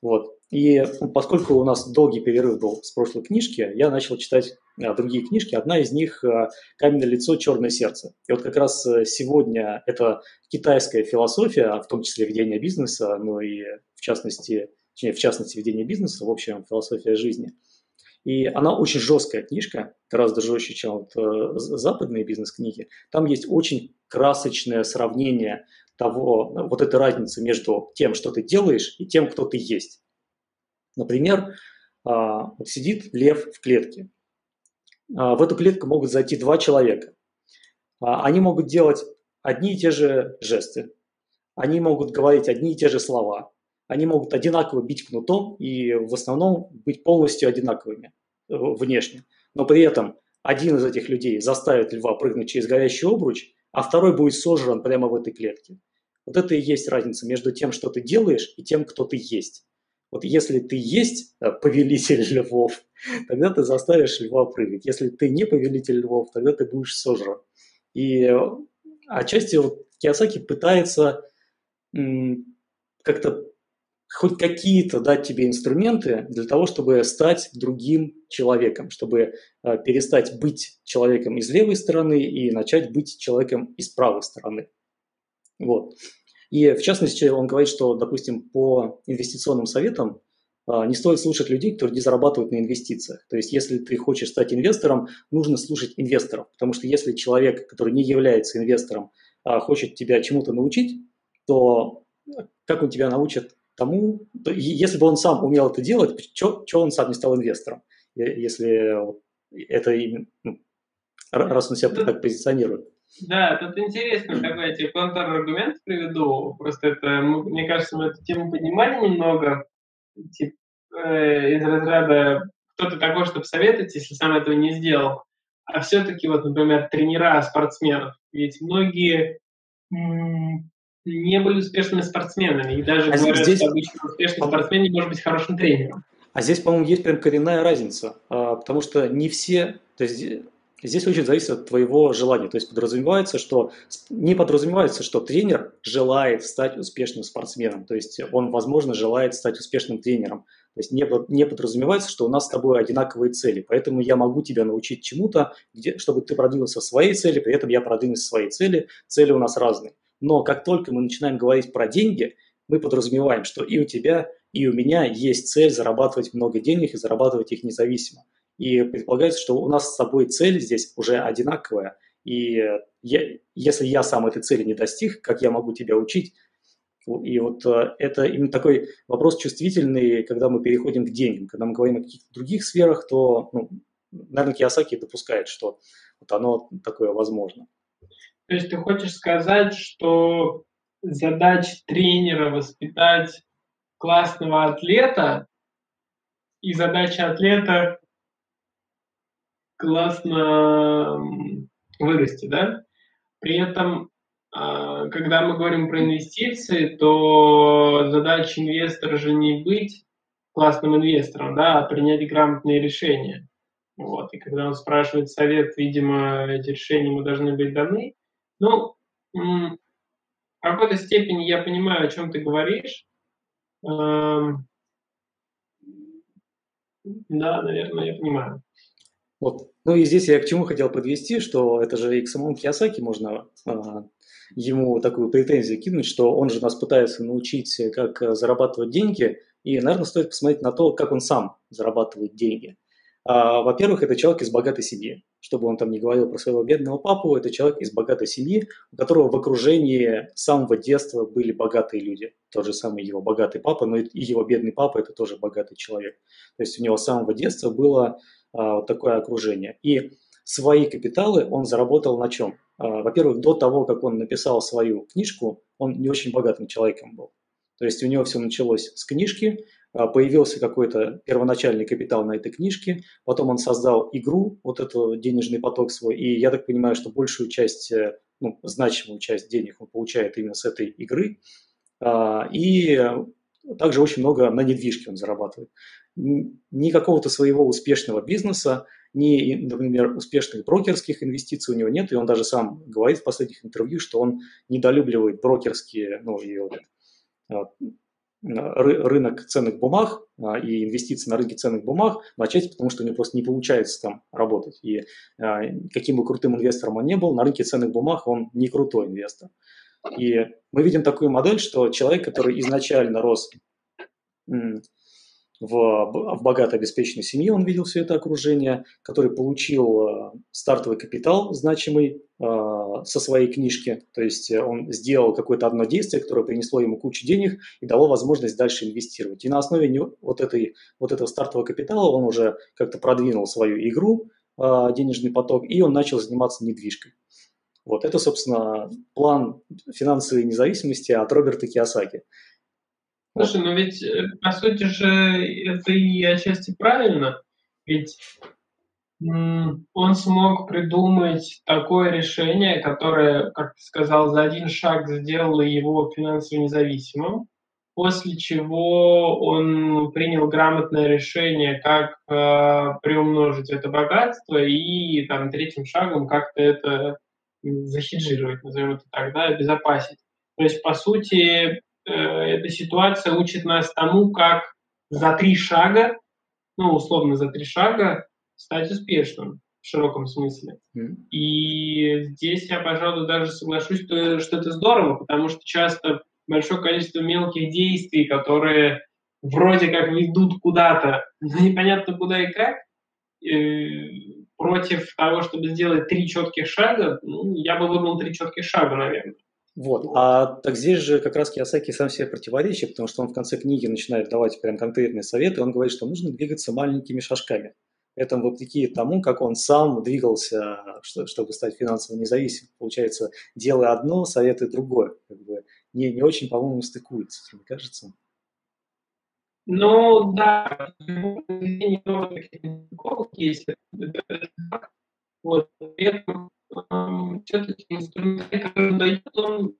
Вот. И поскольку у нас долгий перерыв был с прошлой книжки, я начал читать а, другие книжки. Одна из них а, «Каменное лицо, черное сердце». И вот как раз э, сегодня это китайская философия, в том числе ведение бизнеса, ну и в частности, точнее, в частности ведение бизнеса, в общем, философия жизни. И она очень жесткая книжка, гораздо жестче, чем вот, э, западные бизнес-книги. Там есть очень красочное сравнение того, вот этой разницы между тем, что ты делаешь, и тем, кто ты есть. Например, а, вот сидит лев в клетке. А, в эту клетку могут зайти два человека. А, они могут делать одни и те же жесты. Они могут говорить одни и те же слова. Они могут одинаково бить кнутом и в основном быть полностью одинаковыми э, внешне. Но при этом один из этих людей заставит льва прыгнуть через горящий обруч, а второй будет сожран прямо в этой клетке. Вот это и есть разница между тем, что ты делаешь, и тем, кто ты есть. Вот если ты есть э, повелитель львов, тогда ты заставишь льва прыгать. Если ты не повелитель львов, тогда ты будешь сожран. И э, отчасти вот Киосаки пытается как-то хоть какие-то дать тебе инструменты для того, чтобы стать другим человеком, чтобы э, перестать быть человеком из левой стороны и начать быть человеком из правой стороны. Вот. И в частности, он говорит, что, допустим, по инвестиционным советам э, не стоит слушать людей, которые не зарабатывают на инвестициях. То есть, если ты хочешь стать инвестором, нужно слушать инвесторов. Потому что если человек, который не является инвестором, э, хочет тебя чему-то научить, то как он тебя научит тому, если бы он сам умел это делать, что он сам не стал инвестором, если это именно, ну, раз он себя так позиционирует. Да, тут интересно, такой я тебе контраргумент приведу. Просто это, мне кажется, мы эту тему поднимали немного. Типа, э, из разряда кто ты такой, чтобы советовать, если сам этого не сделал. А все-таки, вот, например, тренера спортсменов. Ведь многие не были успешными спортсменами. И даже а говорят, здесь... что обычно успешный спортсмен не может быть хорошим тренером. А здесь, по-моему, есть прям коренная разница, а, потому что не все, то есть здесь очень зависит от твоего желания. То есть подразумевается, что не подразумевается, что тренер желает стать успешным спортсменом. То есть он, возможно, желает стать успешным тренером. То есть не, не подразумевается, что у нас с тобой одинаковые цели. Поэтому я могу тебя научить чему-то, где, чтобы ты продвинулся в своей цели, при этом я продвинусь в своей цели. Цели у нас разные. Но как только мы начинаем говорить про деньги, мы подразумеваем, что и у тебя, и у меня есть цель зарабатывать много денег и зарабатывать их независимо. И предполагается, что у нас с собой цель здесь уже одинаковая. И я, если я сам этой цели не достиг, как я могу тебя учить? И вот э, это именно такой вопрос чувствительный, когда мы переходим к деньгам. Когда мы говорим о каких-то других сферах, то, ну, наверное, Киосаки допускает, что вот оно такое возможно. То есть ты хочешь сказать, что задача тренера воспитать классного атлета и задача атлета классно вырасти, да? При этом, а, когда мы говорим про инвестиции, то задача инвестора же не быть классным инвестором, да, а принять грамотные решения. Вот. И когда он спрашивает совет, видимо, эти решения ему должны быть даны. Ну, в какой-то степени я понимаю, о чем ты говоришь. Эм, да, наверное, я понимаю. Вот. Ну и здесь я к чему хотел подвести, что это же и к самому Киосаки можно а, ему такую претензию кинуть, что он же нас пытается научить, как зарабатывать деньги, и, наверное, стоит посмотреть на то, как он сам зарабатывает деньги. А, во-первых, это человек из богатой семьи. Чтобы он там не говорил про своего бедного папу, это человек из богатой семьи, у которого в окружении с самого детства были богатые люди. Тот же самый его богатый папа, но и его бедный папа – это тоже богатый человек. То есть у него с самого детства было а, вот такое окружение. И свои капиталы он заработал на чем? А, во-первых, до того, как он написал свою книжку, он не очень богатым человеком был. То есть у него все началось с книжки, появился какой-то первоначальный капитал на этой книжке, потом он создал игру, вот этот денежный поток свой, и я так понимаю, что большую часть, э, ну, значимую часть денег он получает именно с этой игры, а, и также очень много на недвижке он зарабатывает. Ни какого-то своего успешного бизнеса ни, например, успешных брокерских инвестиций у него нет, и он даже сам говорит в последних интервью, что он недолюбливает брокерские, ну, и вот, а, рынок ценных бумаг а, и инвестиции на рынке ценных бумаг, отчасти потому, что у него просто не получается там работать. И а, каким бы крутым инвестором он не был, на рынке ценных бумаг он не крутой инвестор. И мы видим такую модель, что человек, который изначально рос в, в богато обеспеченной семье, он видел все это окружение, который получил э, стартовый капитал значимый э, со своей книжки, то есть э, он сделал какое-то одно действие, которое принесло ему кучу денег и дало возможность дальше инвестировать. И на основе вот, этой, вот этого стартового капитала он уже как-то продвинул свою игру, денежный поток, и он начал заниматься недвижкой. Вот это, собственно, план финансовой независимости от Роберта Киосаки. Слушай, ну ведь, э, по сути же, это и отчасти правильно, ведь он смог придумать такое решение, которое, как ты сказал, за один шаг сделало его финансово независимым, после чего он принял грамотное решение, как э, приумножить это богатство, и там третьим шагом как-то это захеджировать, назовем это так, да, обезопасить. То есть, по сути, эта ситуация учит нас тому, как за три шага, ну, условно, за три шага стать успешным в широком смысле. Mm. И здесь я, пожалуй, даже соглашусь, что, что это здорово, потому что часто большое количество мелких действий, которые вроде как ведут куда-то, но непонятно куда и как, э, против того, чтобы сделать три четких шага, ну, я бы выбрал три четких шага, наверное. Вот. А так здесь же как раз Киосаки сам себе противоречит, потому что он в конце книги начинает давать прям конкретные советы. Он говорит, что нужно двигаться маленькими шажками. Это вопреки тому, как он сам двигался, чтобы стать финансово независимым. Получается, делая одно, советы другое. Как бы не, не очень, по-моему, стыкуется, мне кажется. Ну, да, есть. Вот, все-таки инструментарий, который он дает, он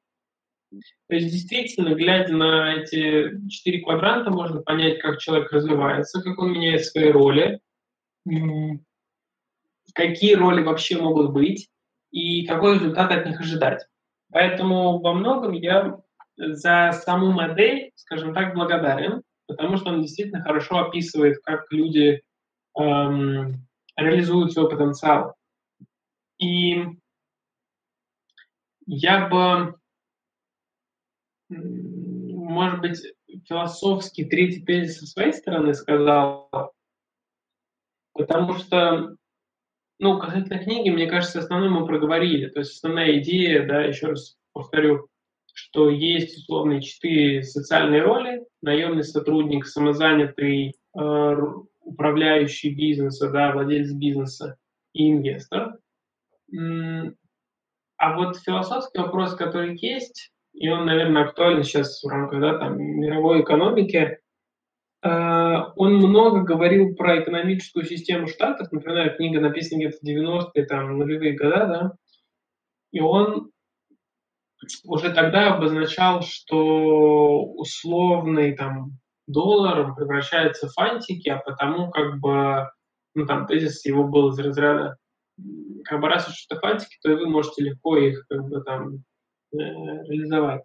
действительно, глядя на эти четыре квадранта, можно понять, как человек развивается, как он меняет свои роли, какие роли вообще могут быть и какой результат от них ожидать. Поэтому во многом я за саму модель, скажем так, благодарен, потому что он действительно хорошо описывает, как люди эм, реализуют свой потенциал. И я бы, может быть, философский третий тезис со своей стороны сказал, потому что, ну, касательно книги, мне кажется, основное мы проговорили. То есть основная идея, да, еще раз повторю, что есть условные четыре социальные роли. Наемный сотрудник, самозанятый, э, управляющий бизнеса, да, владелец бизнеса и инвестор. А вот философский вопрос, который есть, и он, наверное, актуален сейчас в рамках да, там, мировой экономики, э, он много говорил про экономическую систему Штатов, например, книга написана где-то в 90-е, там, нулевые года, да, и он уже тогда обозначал, что условный там доллар превращается в фантики, а потому как бы, ну там тезис его был из разряда как бы раз это фантики, то вы можете легко их как бы там реализовать.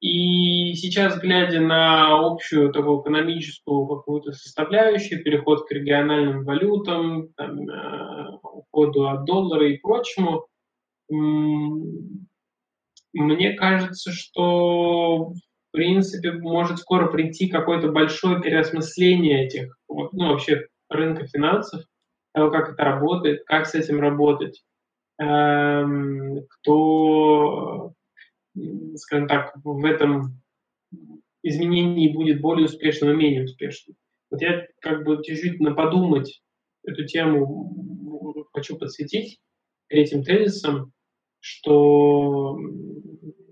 И сейчас, глядя на общую такую экономическую какую-то составляющую, переход к региональным валютам, там, э, уходу от доллара и прочему, мне кажется, что в принципе может скоро прийти какое-то большое переосмысление этих, ну, вообще рынка финансов, того, как это работает, как с этим работать, кто, скажем так, в этом изменении будет более успешным и менее успешным. Вот я как бы действительно подумать эту тему хочу подсветить третьим тезисом, что,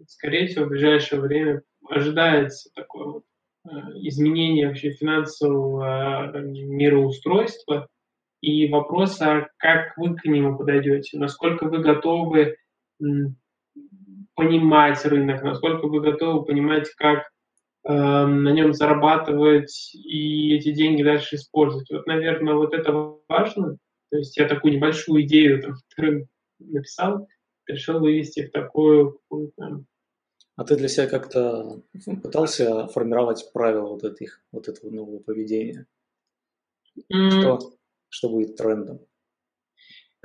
скорее всего, в ближайшее время ожидается такое вот э, изменение вообще финансового э, мироустройства, и вопрос, а как вы к нему подойдете, насколько вы готовы понимать рынок, насколько вы готовы понимать, как на нем зарабатывать и эти деньги дальше использовать. Вот, наверное, вот это важно. То есть я такую небольшую идею там, написал, решил вывести в такую там, а ты для себя как-то пытался формировать правила вот, этих, вот этого нового поведения? Mm. Что, что будет трендом?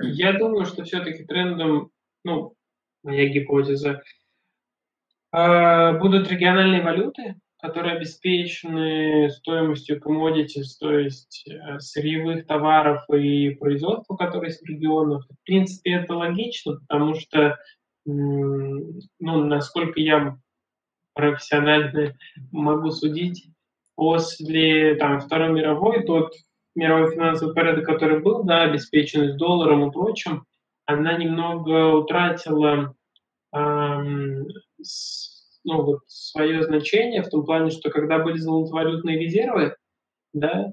Я думаю, что все-таки трендом, ну, моя гипотеза, а, будут региональные валюты, которые обеспечены стоимостью commodities, то есть э, сырьевых товаров и производства, которые есть в регионах. В принципе, это логично, потому что ну, насколько я профессионально могу судить, после там, Второй мировой, тот мировой финансовый порядок, который был, да, обеспеченный долларом и прочим, она немного утратила эм, ну, вот, свое значение в том плане, что когда были золотовалютные резервы, да,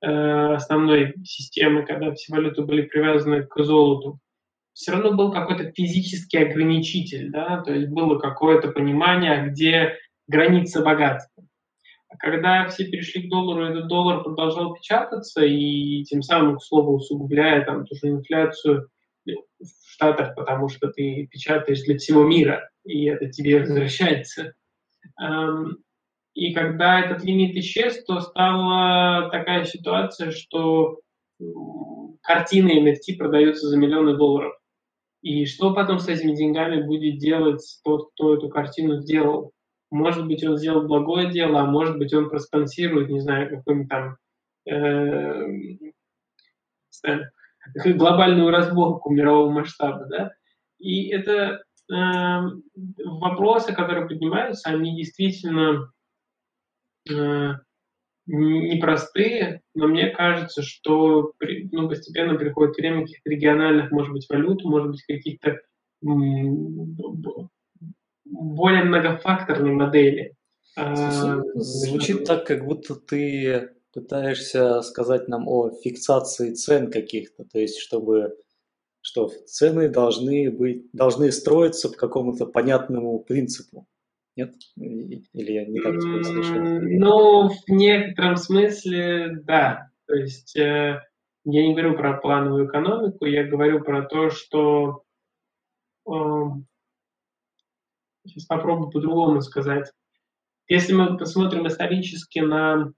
э, основной системы, когда все валюты были привязаны к золоту, все равно был какой-то физический ограничитель, да, то есть было какое-то понимание, где граница богатства. Когда все перешли к доллару, этот доллар продолжал печататься, и тем самым, к слову, усугубляя там ту же инфляцию в Штатах, потому что ты печатаешь для всего мира, и это тебе возвращается. И когда этот лимит исчез, то стала такая ситуация, что картины NFT продаются за миллионы долларов. И что потом с этими деньгами будет делать тот, кто эту картину сделал? Может быть, он сделал благое дело, а может быть, он проспонсирует, не знаю, какую-нибудь там э, глобальную разборку мирового масштаба, да? И это э, вопросы, которые поднимаются, они действительно э, непростые, но мне кажется, что ну, постепенно приходит время каких-то региональных, может быть, валют, может быть, каких-то более многофакторной модели. А, звучит так, как будто ты пытаешься сказать нам о фиксации цен каких-то, то есть чтобы что цены должны быть должны строиться по какому-то понятному принципу. Нет? Или я не так слышал? Ну, в некотором смысле, да. То есть э, я не говорю про плановую экономику, я говорю про то, что э, сейчас попробую по-другому сказать. Если мы посмотрим исторически на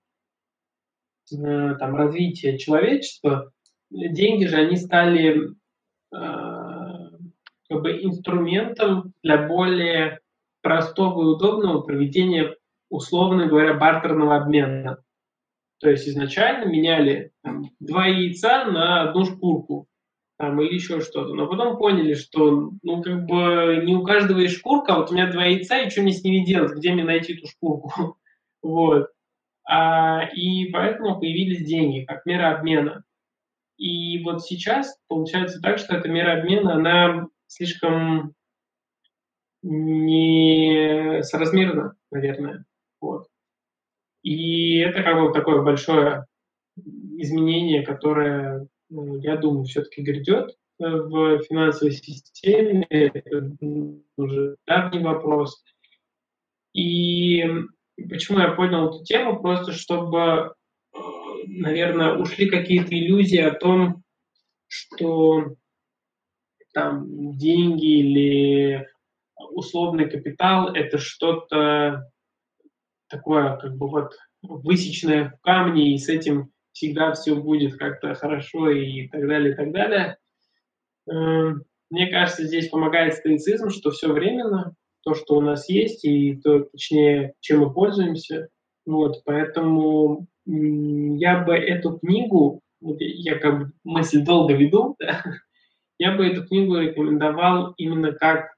э, там, развитие человечества, деньги же они стали э, как бы инструментом для более простого и удобного проведения, условно говоря, бартерного обмена. То есть изначально меняли там, два яйца на одну шкурку там, или еще что-то. Но потом поняли, что ну как бы не у каждого есть шкурка, вот у меня два яйца, и что мне с ними делать, где мне найти эту шкурку? вот. А, и поэтому появились деньги как мера обмена. И вот сейчас получается так, что эта мера обмена, она слишком не соразмерно, наверное. Вот. И это как бы такое большое изменение, которое, я думаю, все-таки грядет э, в финансовой системе. Это уже давний вопрос. И почему я поднял эту тему? Просто чтобы, э, наверное, ушли какие-то иллюзии о том, что там деньги или условный капитал – это что-то такое, как бы вот высеченное в камне, и с этим всегда все будет как-то хорошо и так далее, и так далее. Эм, мне кажется, здесь помогает стоицизм, что все временно, то, что у нас есть, и то, точнее, чем мы пользуемся. Вот, поэтому я бы эту книгу, я как бы мысль долго веду, да, я бы эту книгу рекомендовал именно как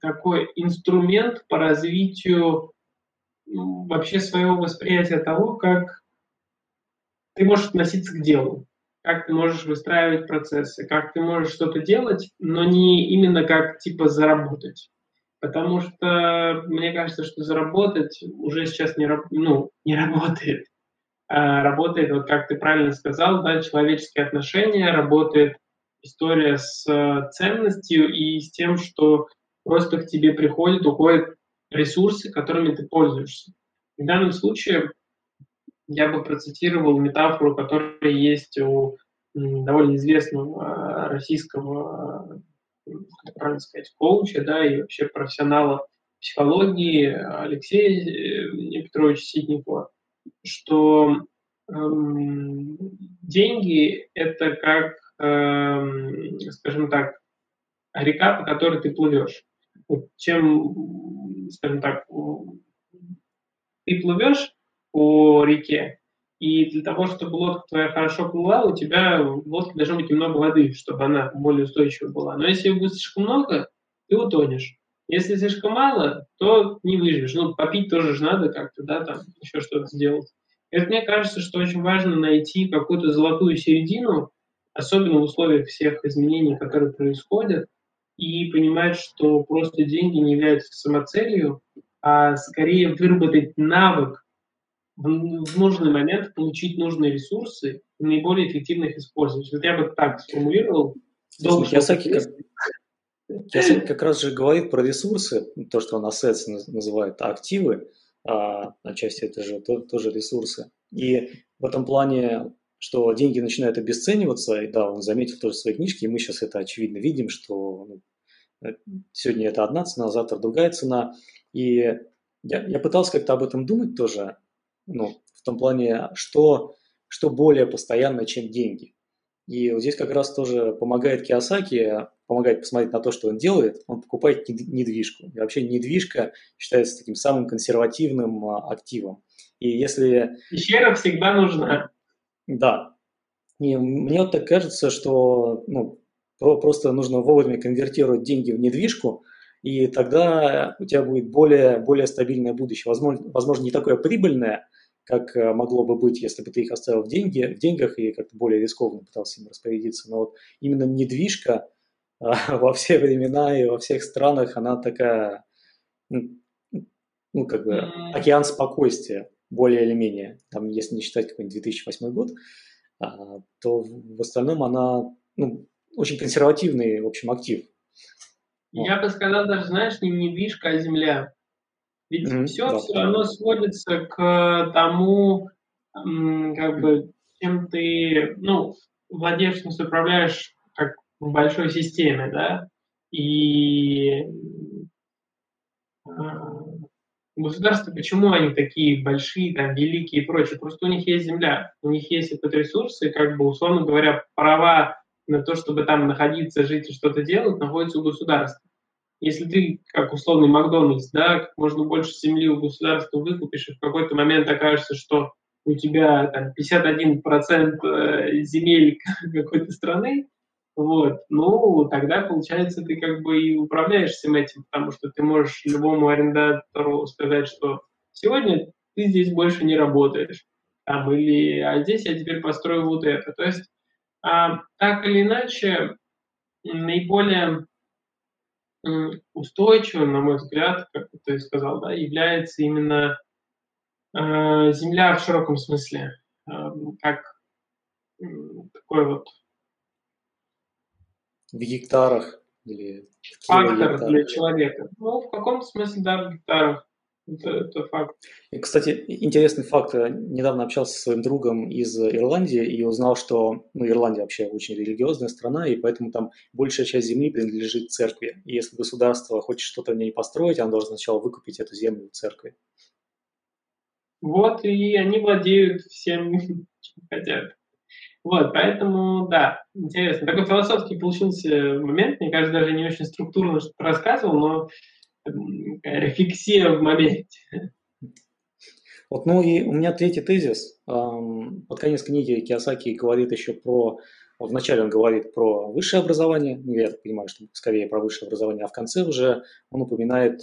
такой инструмент по развитию вообще своего восприятия того, как ты можешь относиться к делу, как ты можешь выстраивать процессы, как ты можешь что-то делать, но не именно как типа заработать. Потому что мне кажется, что заработать уже сейчас не, ну, не работает. А работает, вот как ты правильно сказал, да, человеческие отношения, работает история с э, ценностью и с тем, что просто к тебе приходит, уходит ресурсы, которыми ты пользуешься. В данном случае я бы процитировал метафору, которая есть у довольно известного российского, как правильно сказать, коуча, да, и вообще профессионала психологии Алексея э, Петровича Ситникова, что эм, деньги – это как, эм, скажем так, река, по которой ты плывешь. Чем, скажем так, ты плывешь по реке, и для того, чтобы лодка твоя хорошо плыла, у тебя в лодке должно быть немного воды, чтобы она более устойчивая была. Но если ее будет слишком много, ты утонешь. Если слишком мало, то не выживешь. Ну, попить тоже же надо как-то, да, там еще что-то сделать. И вот мне кажется, что очень важно найти какую-то золотую середину, особенно в условиях всех изменений, которые происходят, и понимать, что просто деньги не являются самоцелью, а скорее выработать навык в, нужный момент получить нужные ресурсы и наиболее эффективно их использовать. Вот я бы так сформулировал. Киосаки как, как раз же говорит про ресурсы, то, что он assets называет, а активы, а отчасти это же то, тоже ресурсы. И в этом плане что деньги начинают обесцениваться, и да, он заметил тоже в своей книжке, и мы сейчас это очевидно видим, что ну, э, сегодня это одна цена, завтра другая цена. И я, я пытался как-то об этом думать тоже, ну, в том плане, что, что более постоянно, чем деньги. И вот здесь как раз тоже помогает Киосаки, помогает посмотреть на то, что он делает. Он покупает недвижку. И вообще недвижка считается таким самым консервативным а, активом. И если... Пещера всегда нужна. Да. И мне вот так кажется, что ну, просто нужно вовремя конвертировать деньги в недвижку, и тогда у тебя будет более, более стабильное будущее. Возможно, возможно, не такое прибыльное, как э, могло бы быть, если бы ты их оставил в, деньги, в деньгах и как-то более рискованно пытался им распорядиться. Но вот именно недвижка а, во все времена и во всех странах, она такая, ну, как бы океан спокойствия, более или менее. Там, если не считать какой-нибудь 2008 год, а, то в остальном она ну, очень консервативный, в общем, актив. Я бы сказал даже, знаешь, не недвижка, а земля. Ведь mm-hmm, все да, все равно сводится к тому, как бы, чем ты, ну, владеешь, управляешь как в большой системе, да, и а, государства, почему они такие большие, там, великие и прочее, просто у них есть земля, у них есть этот ресурс, и, как бы, условно говоря, права на то, чтобы там находиться, жить и что-то делать, находятся у государства. Если ты, как условный Макдональдс, да, как можно больше земли у государства выкупишь, и в какой-то момент окажется, что у тебя там 51% э, земель какой-то страны, вот, ну, тогда, получается, ты как бы и управляешь всем этим, потому что ты можешь любому арендатору сказать, что сегодня ты здесь больше не работаешь, там, или, а здесь я теперь построю вот это. То есть, а, так или иначе, наиболее устойчивым, на мой взгляд, как ты сказал, да, является именно э, Земля в широком смысле, э, как э, такой вот в гектарах или фактор для человека. Ну, в каком-то смысле, да, в гектарах. Это, это факт. И, кстати, интересный факт. Недавно общался со своим другом из Ирландии и узнал, что ну, Ирландия вообще очень религиозная страна, и поэтому там большая часть земли принадлежит церкви. И если государство хочет что-то в ней построить, оно должно сначала выкупить эту землю у церкви. Вот, и они владеют всем, чем хотят. Вот, поэтому, да, интересно. Такой философский получился момент. Мне кажется, даже не очень структурно что-то рассказывал, но рефлексия в моменте. Вот, ну и у меня третий тезис. Под конец книги Киосаки говорит еще про... Вначале он говорит про высшее образование, ну, я так понимаю, что скорее про высшее образование, а в конце уже он упоминает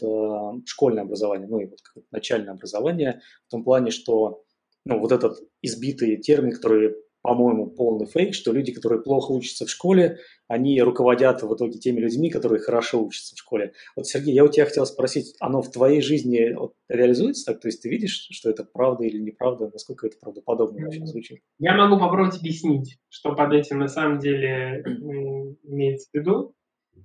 школьное образование, ну и вот начальное образование, в том плане, что ну, вот этот избитый термин, который по-моему, полный фейк, что люди, которые плохо учатся в школе, они руководят в итоге теми людьми, которые хорошо учатся в школе. Вот, Сергей, я у тебя хотел спросить, оно в твоей жизни вот, реализуется так? То есть ты видишь, что это правда или неправда? Насколько это правдоподобно вообще звучит? Я могу попробовать объяснить, что под этим на самом деле имеется в виду.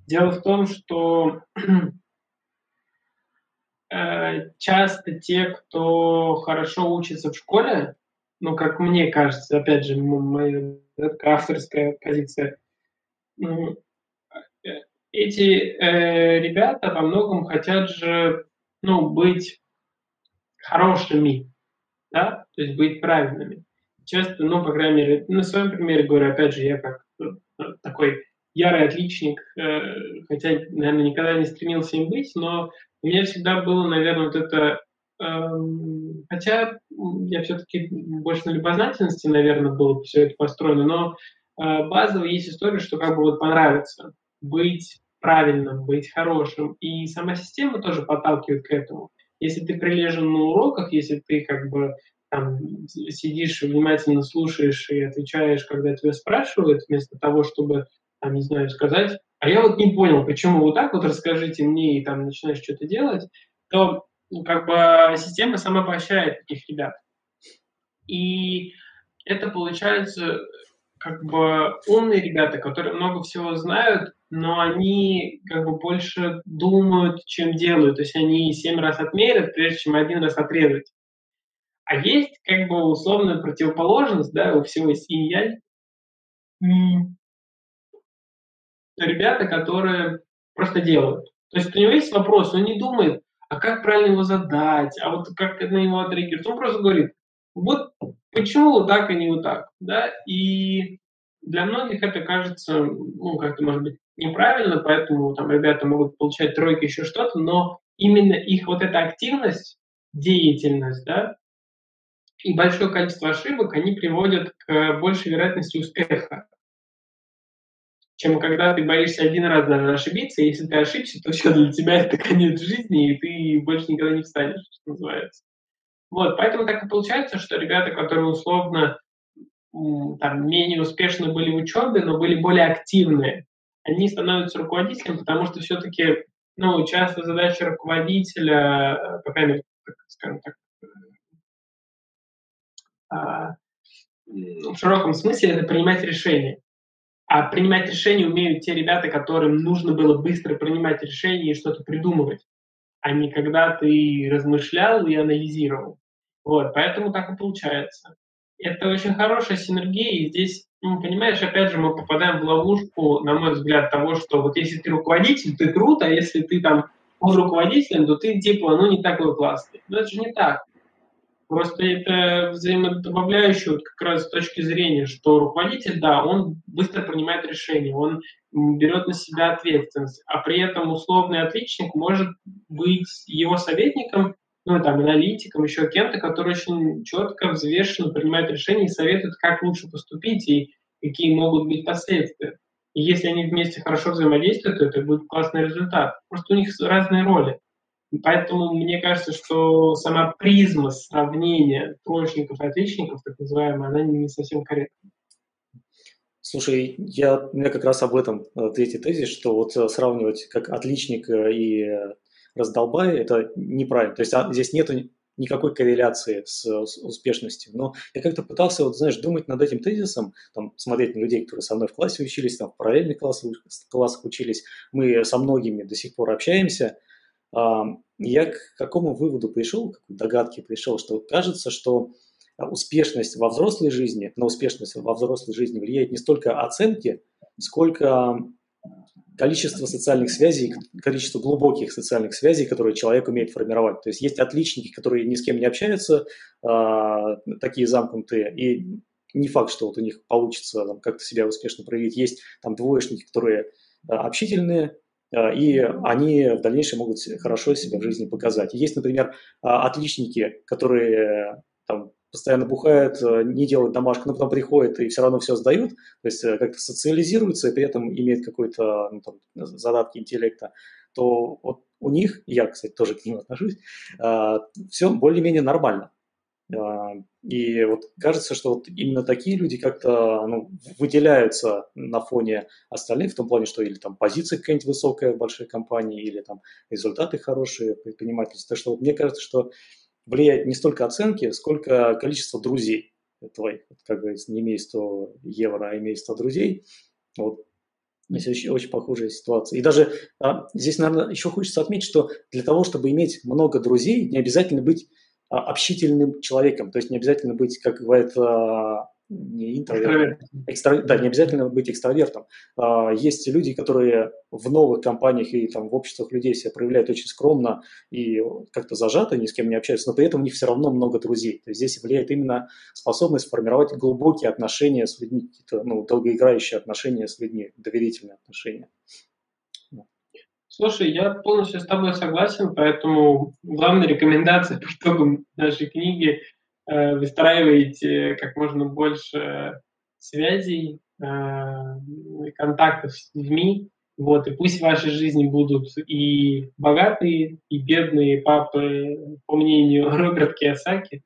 Дело в том, что э, часто те, кто хорошо учится в школе, ну, как мне кажется, опять же, моя авторская позиция, эти э, ребята во многом хотят же, ну, быть хорошими, да, то есть быть правильными. Часто, ну, по крайней мере, на своем примере говорю, опять же, я как э, такой ярый отличник, э, хотя, наверное, никогда не стремился им быть, но у меня всегда было, наверное, вот это, хотя я все-таки больше на любознательности, наверное, было все это построено, но э, базово есть история, что как бы вот понравится быть правильным, быть хорошим, и сама система тоже подталкивает к этому. Если ты прилежен на уроках, если ты как бы там сидишь внимательно слушаешь и отвечаешь, когда тебя спрашивают, вместо того, чтобы там, не знаю, сказать, а я вот не понял, почему вот так вот расскажите мне и там начинаешь что-то делать, то как бы система сама поощряет таких ребят. И это получается как бы умные ребята, которые много всего знают, но они как бы больше думают, чем делают. То есть они семь раз отмерят, прежде чем один раз отрезать. А есть как бы условная противоположность, да, у всего есть инь ребята, которые просто делают. То есть у него есть вопрос, он не думает, а как правильно его задать, а вот как на него отреагировать. Он просто говорит, вот почему вот так, а не вот так. Да? И для многих это кажется, ну, как-то, может быть, неправильно, поэтому там ребята могут получать тройки, еще что-то, но именно их вот эта активность, деятельность, да, и большое количество ошибок, они приводят к большей вероятности успеха чем когда ты боишься один раз даже ошибиться, и если ты ошибся, то все, для тебя это конец жизни, и ты больше никогда не встанешь, что называется. Вот, поэтому так и получается, что ребята, которые условно там, менее успешны были в учебе, но были более активные, они становятся руководителем, потому что все-таки, ну, часто задача руководителя, по крайней мере, скажем так, а, в широком смысле это принимать решения. А принимать решения умеют те ребята, которым нужно было быстро принимать решения и что-то придумывать, а не когда ты размышлял и анализировал. Вот, поэтому так и получается. Это очень хорошая синергия, и здесь, ну, понимаешь, опять же, мы попадаем в ловушку, на мой взгляд, того, что вот если ты руководитель, ты круто, а если ты там был руководителем, то ты типа, ну, не такой классный. Но это же не так. Просто это взаимодобавляющее вот как раз с точки зрения, что руководитель, да, он быстро принимает решения, он берет на себя ответственность, а при этом условный отличник может быть его советником, ну, там, аналитиком, еще кем-то, который очень четко, взвешенно принимает решения и советует, как лучше поступить и какие могут быть последствия. И если они вместе хорошо взаимодействуют, то это будет классный результат. Просто у них разные роли. Поэтому мне кажется, что сама призма сравнения троечников и отличников, так называемая, она не совсем корректна. Слушай, я, у меня как раз об этом э, третий тезис, что вот э, сравнивать как отличник э, и раздолбай – это неправильно. То есть а, здесь нет никакой корреляции с, с успешностью. Но я как-то пытался, вот, знаешь, думать над этим тезисом, там, смотреть на людей, которые со мной в классе учились, там, в параллельных классах, классах учились. Мы со многими до сих пор общаемся – я к какому выводу пришел, к догадке пришел, что кажется, что а, успешность во взрослой жизни, на успешность во взрослой жизни влияет не столько оценки, сколько количество социальных связей, количество глубоких социальных связей, которые человек умеет формировать. То есть есть отличники, которые ни с кем не общаются, а, такие замкнутые, и не факт, что вот у них получится как-то себя успешно проявить. Есть там двоечники, которые а, общительные, и они в дальнейшем могут хорошо себя в жизни показать. Есть, например, а, отличники, которые там, постоянно бухают, э, не делают домашку, но потом приходят и все равно все сдают, то есть э, как-то социализируются и при этом имеют какой-то ну, там, задатки интеллекта, то вот у них, я, кстати, тоже к ним отношусь, все более-менее нормально. А, и вот кажется, что вот именно такие люди как-то ну, выделяются на фоне остальных, в том плане, что или там позиция какая-нибудь высокая в большой компании, или там результаты хорошие предпринимательства. Так что вот мне кажется, что влияет не столько оценки, сколько количество друзей твоих. Как говорится, не имей 100 евро, а имей 100 друзей. Вот Здесь очень, очень похожая ситуация. И даже а, здесь, наверное, еще хочется отметить, что для того, чтобы иметь много друзей, не обязательно быть общительным человеком. То есть не обязательно быть, как говорят а, не интроверт, экстра... да, не обязательно быть экстравертом. А, есть люди, которые в новых компаниях и там в обществах людей себя проявляют очень скромно и как-то зажато, ни с кем не общаются, но при этом у них все равно много друзей. То есть здесь влияет именно способность формировать глубокие отношения с людьми, какие-то ну, долгоиграющие отношения с людьми, доверительные отношения. Слушай, я полностью с тобой согласен, поэтому главная рекомендация по итогам нашей книги Э, выстраиваете как можно больше связей, э, контактов с людьми, вот, и пусть в вашей жизни будут и богатые, и бедные папы, по мнению Роберта Киосаки,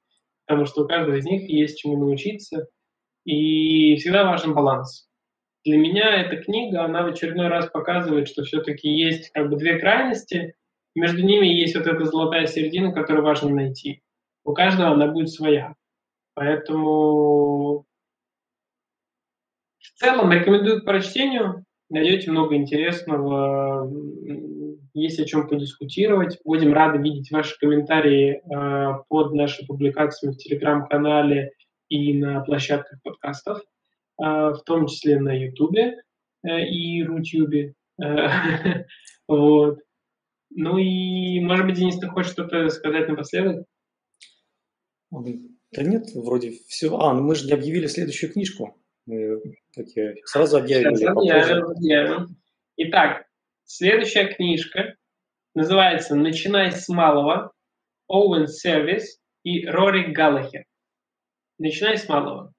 потому что у каждого из них есть чему научиться, и всегда важен баланс. Для меня эта книга, она в очередной раз показывает, что все-таки есть как бы две крайности, между ними есть вот эта золотая середина, которую важно найти у каждого она будет своя. Поэтому в целом рекомендую к прочтению. Найдете много интересного, есть о чем подискутировать. Будем рады видеть ваши комментарии э, под нашими публикациями в Телеграм-канале и на площадках подкастов, в том числе на Ютубе э, и Рутюбе. Вот. Ну и, может быть, Денис, ты хочешь что-то сказать напоследок? Да нет, вроде все. А, ну мы же не объявили следующую книжку. Мы такие, сразу объявили. Сейчас объявим, объявим. Итак, следующая книжка называется «Начинай с малого» Оуэн Сервис и Рори Галлахер. «Начинай с малого».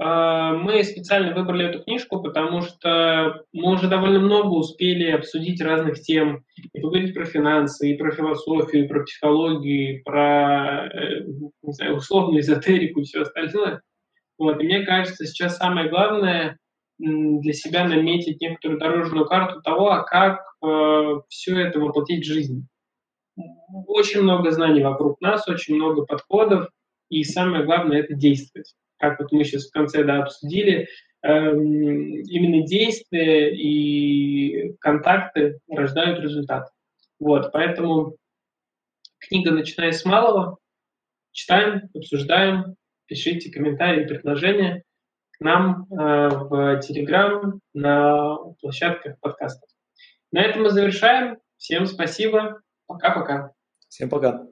А, мы специально выбрали эту книжку, потому что мы уже довольно много успели обсудить разных тем, и поговорить про финансы, и про философию, и про психологию, и про э, не знаю, условную эзотерику и все остальное. Вот. И мне кажется, сейчас самое главное для себя наметить некоторую дорожную карту того, а как э, все это воплотить в жизнь. Очень много знаний вокруг нас, очень много подходов, и самое главное – это действовать как вот мы сейчас в конце да, обсудили, эм, именно действия и контакты рождают результат. Вот, поэтому книга «Начиная с малого». Читаем, обсуждаем, пишите комментарии, предложения к нам э, в Телеграм, на площадках подкастов. На этом мы завершаем. Всем спасибо. Пока-пока. Всем пока.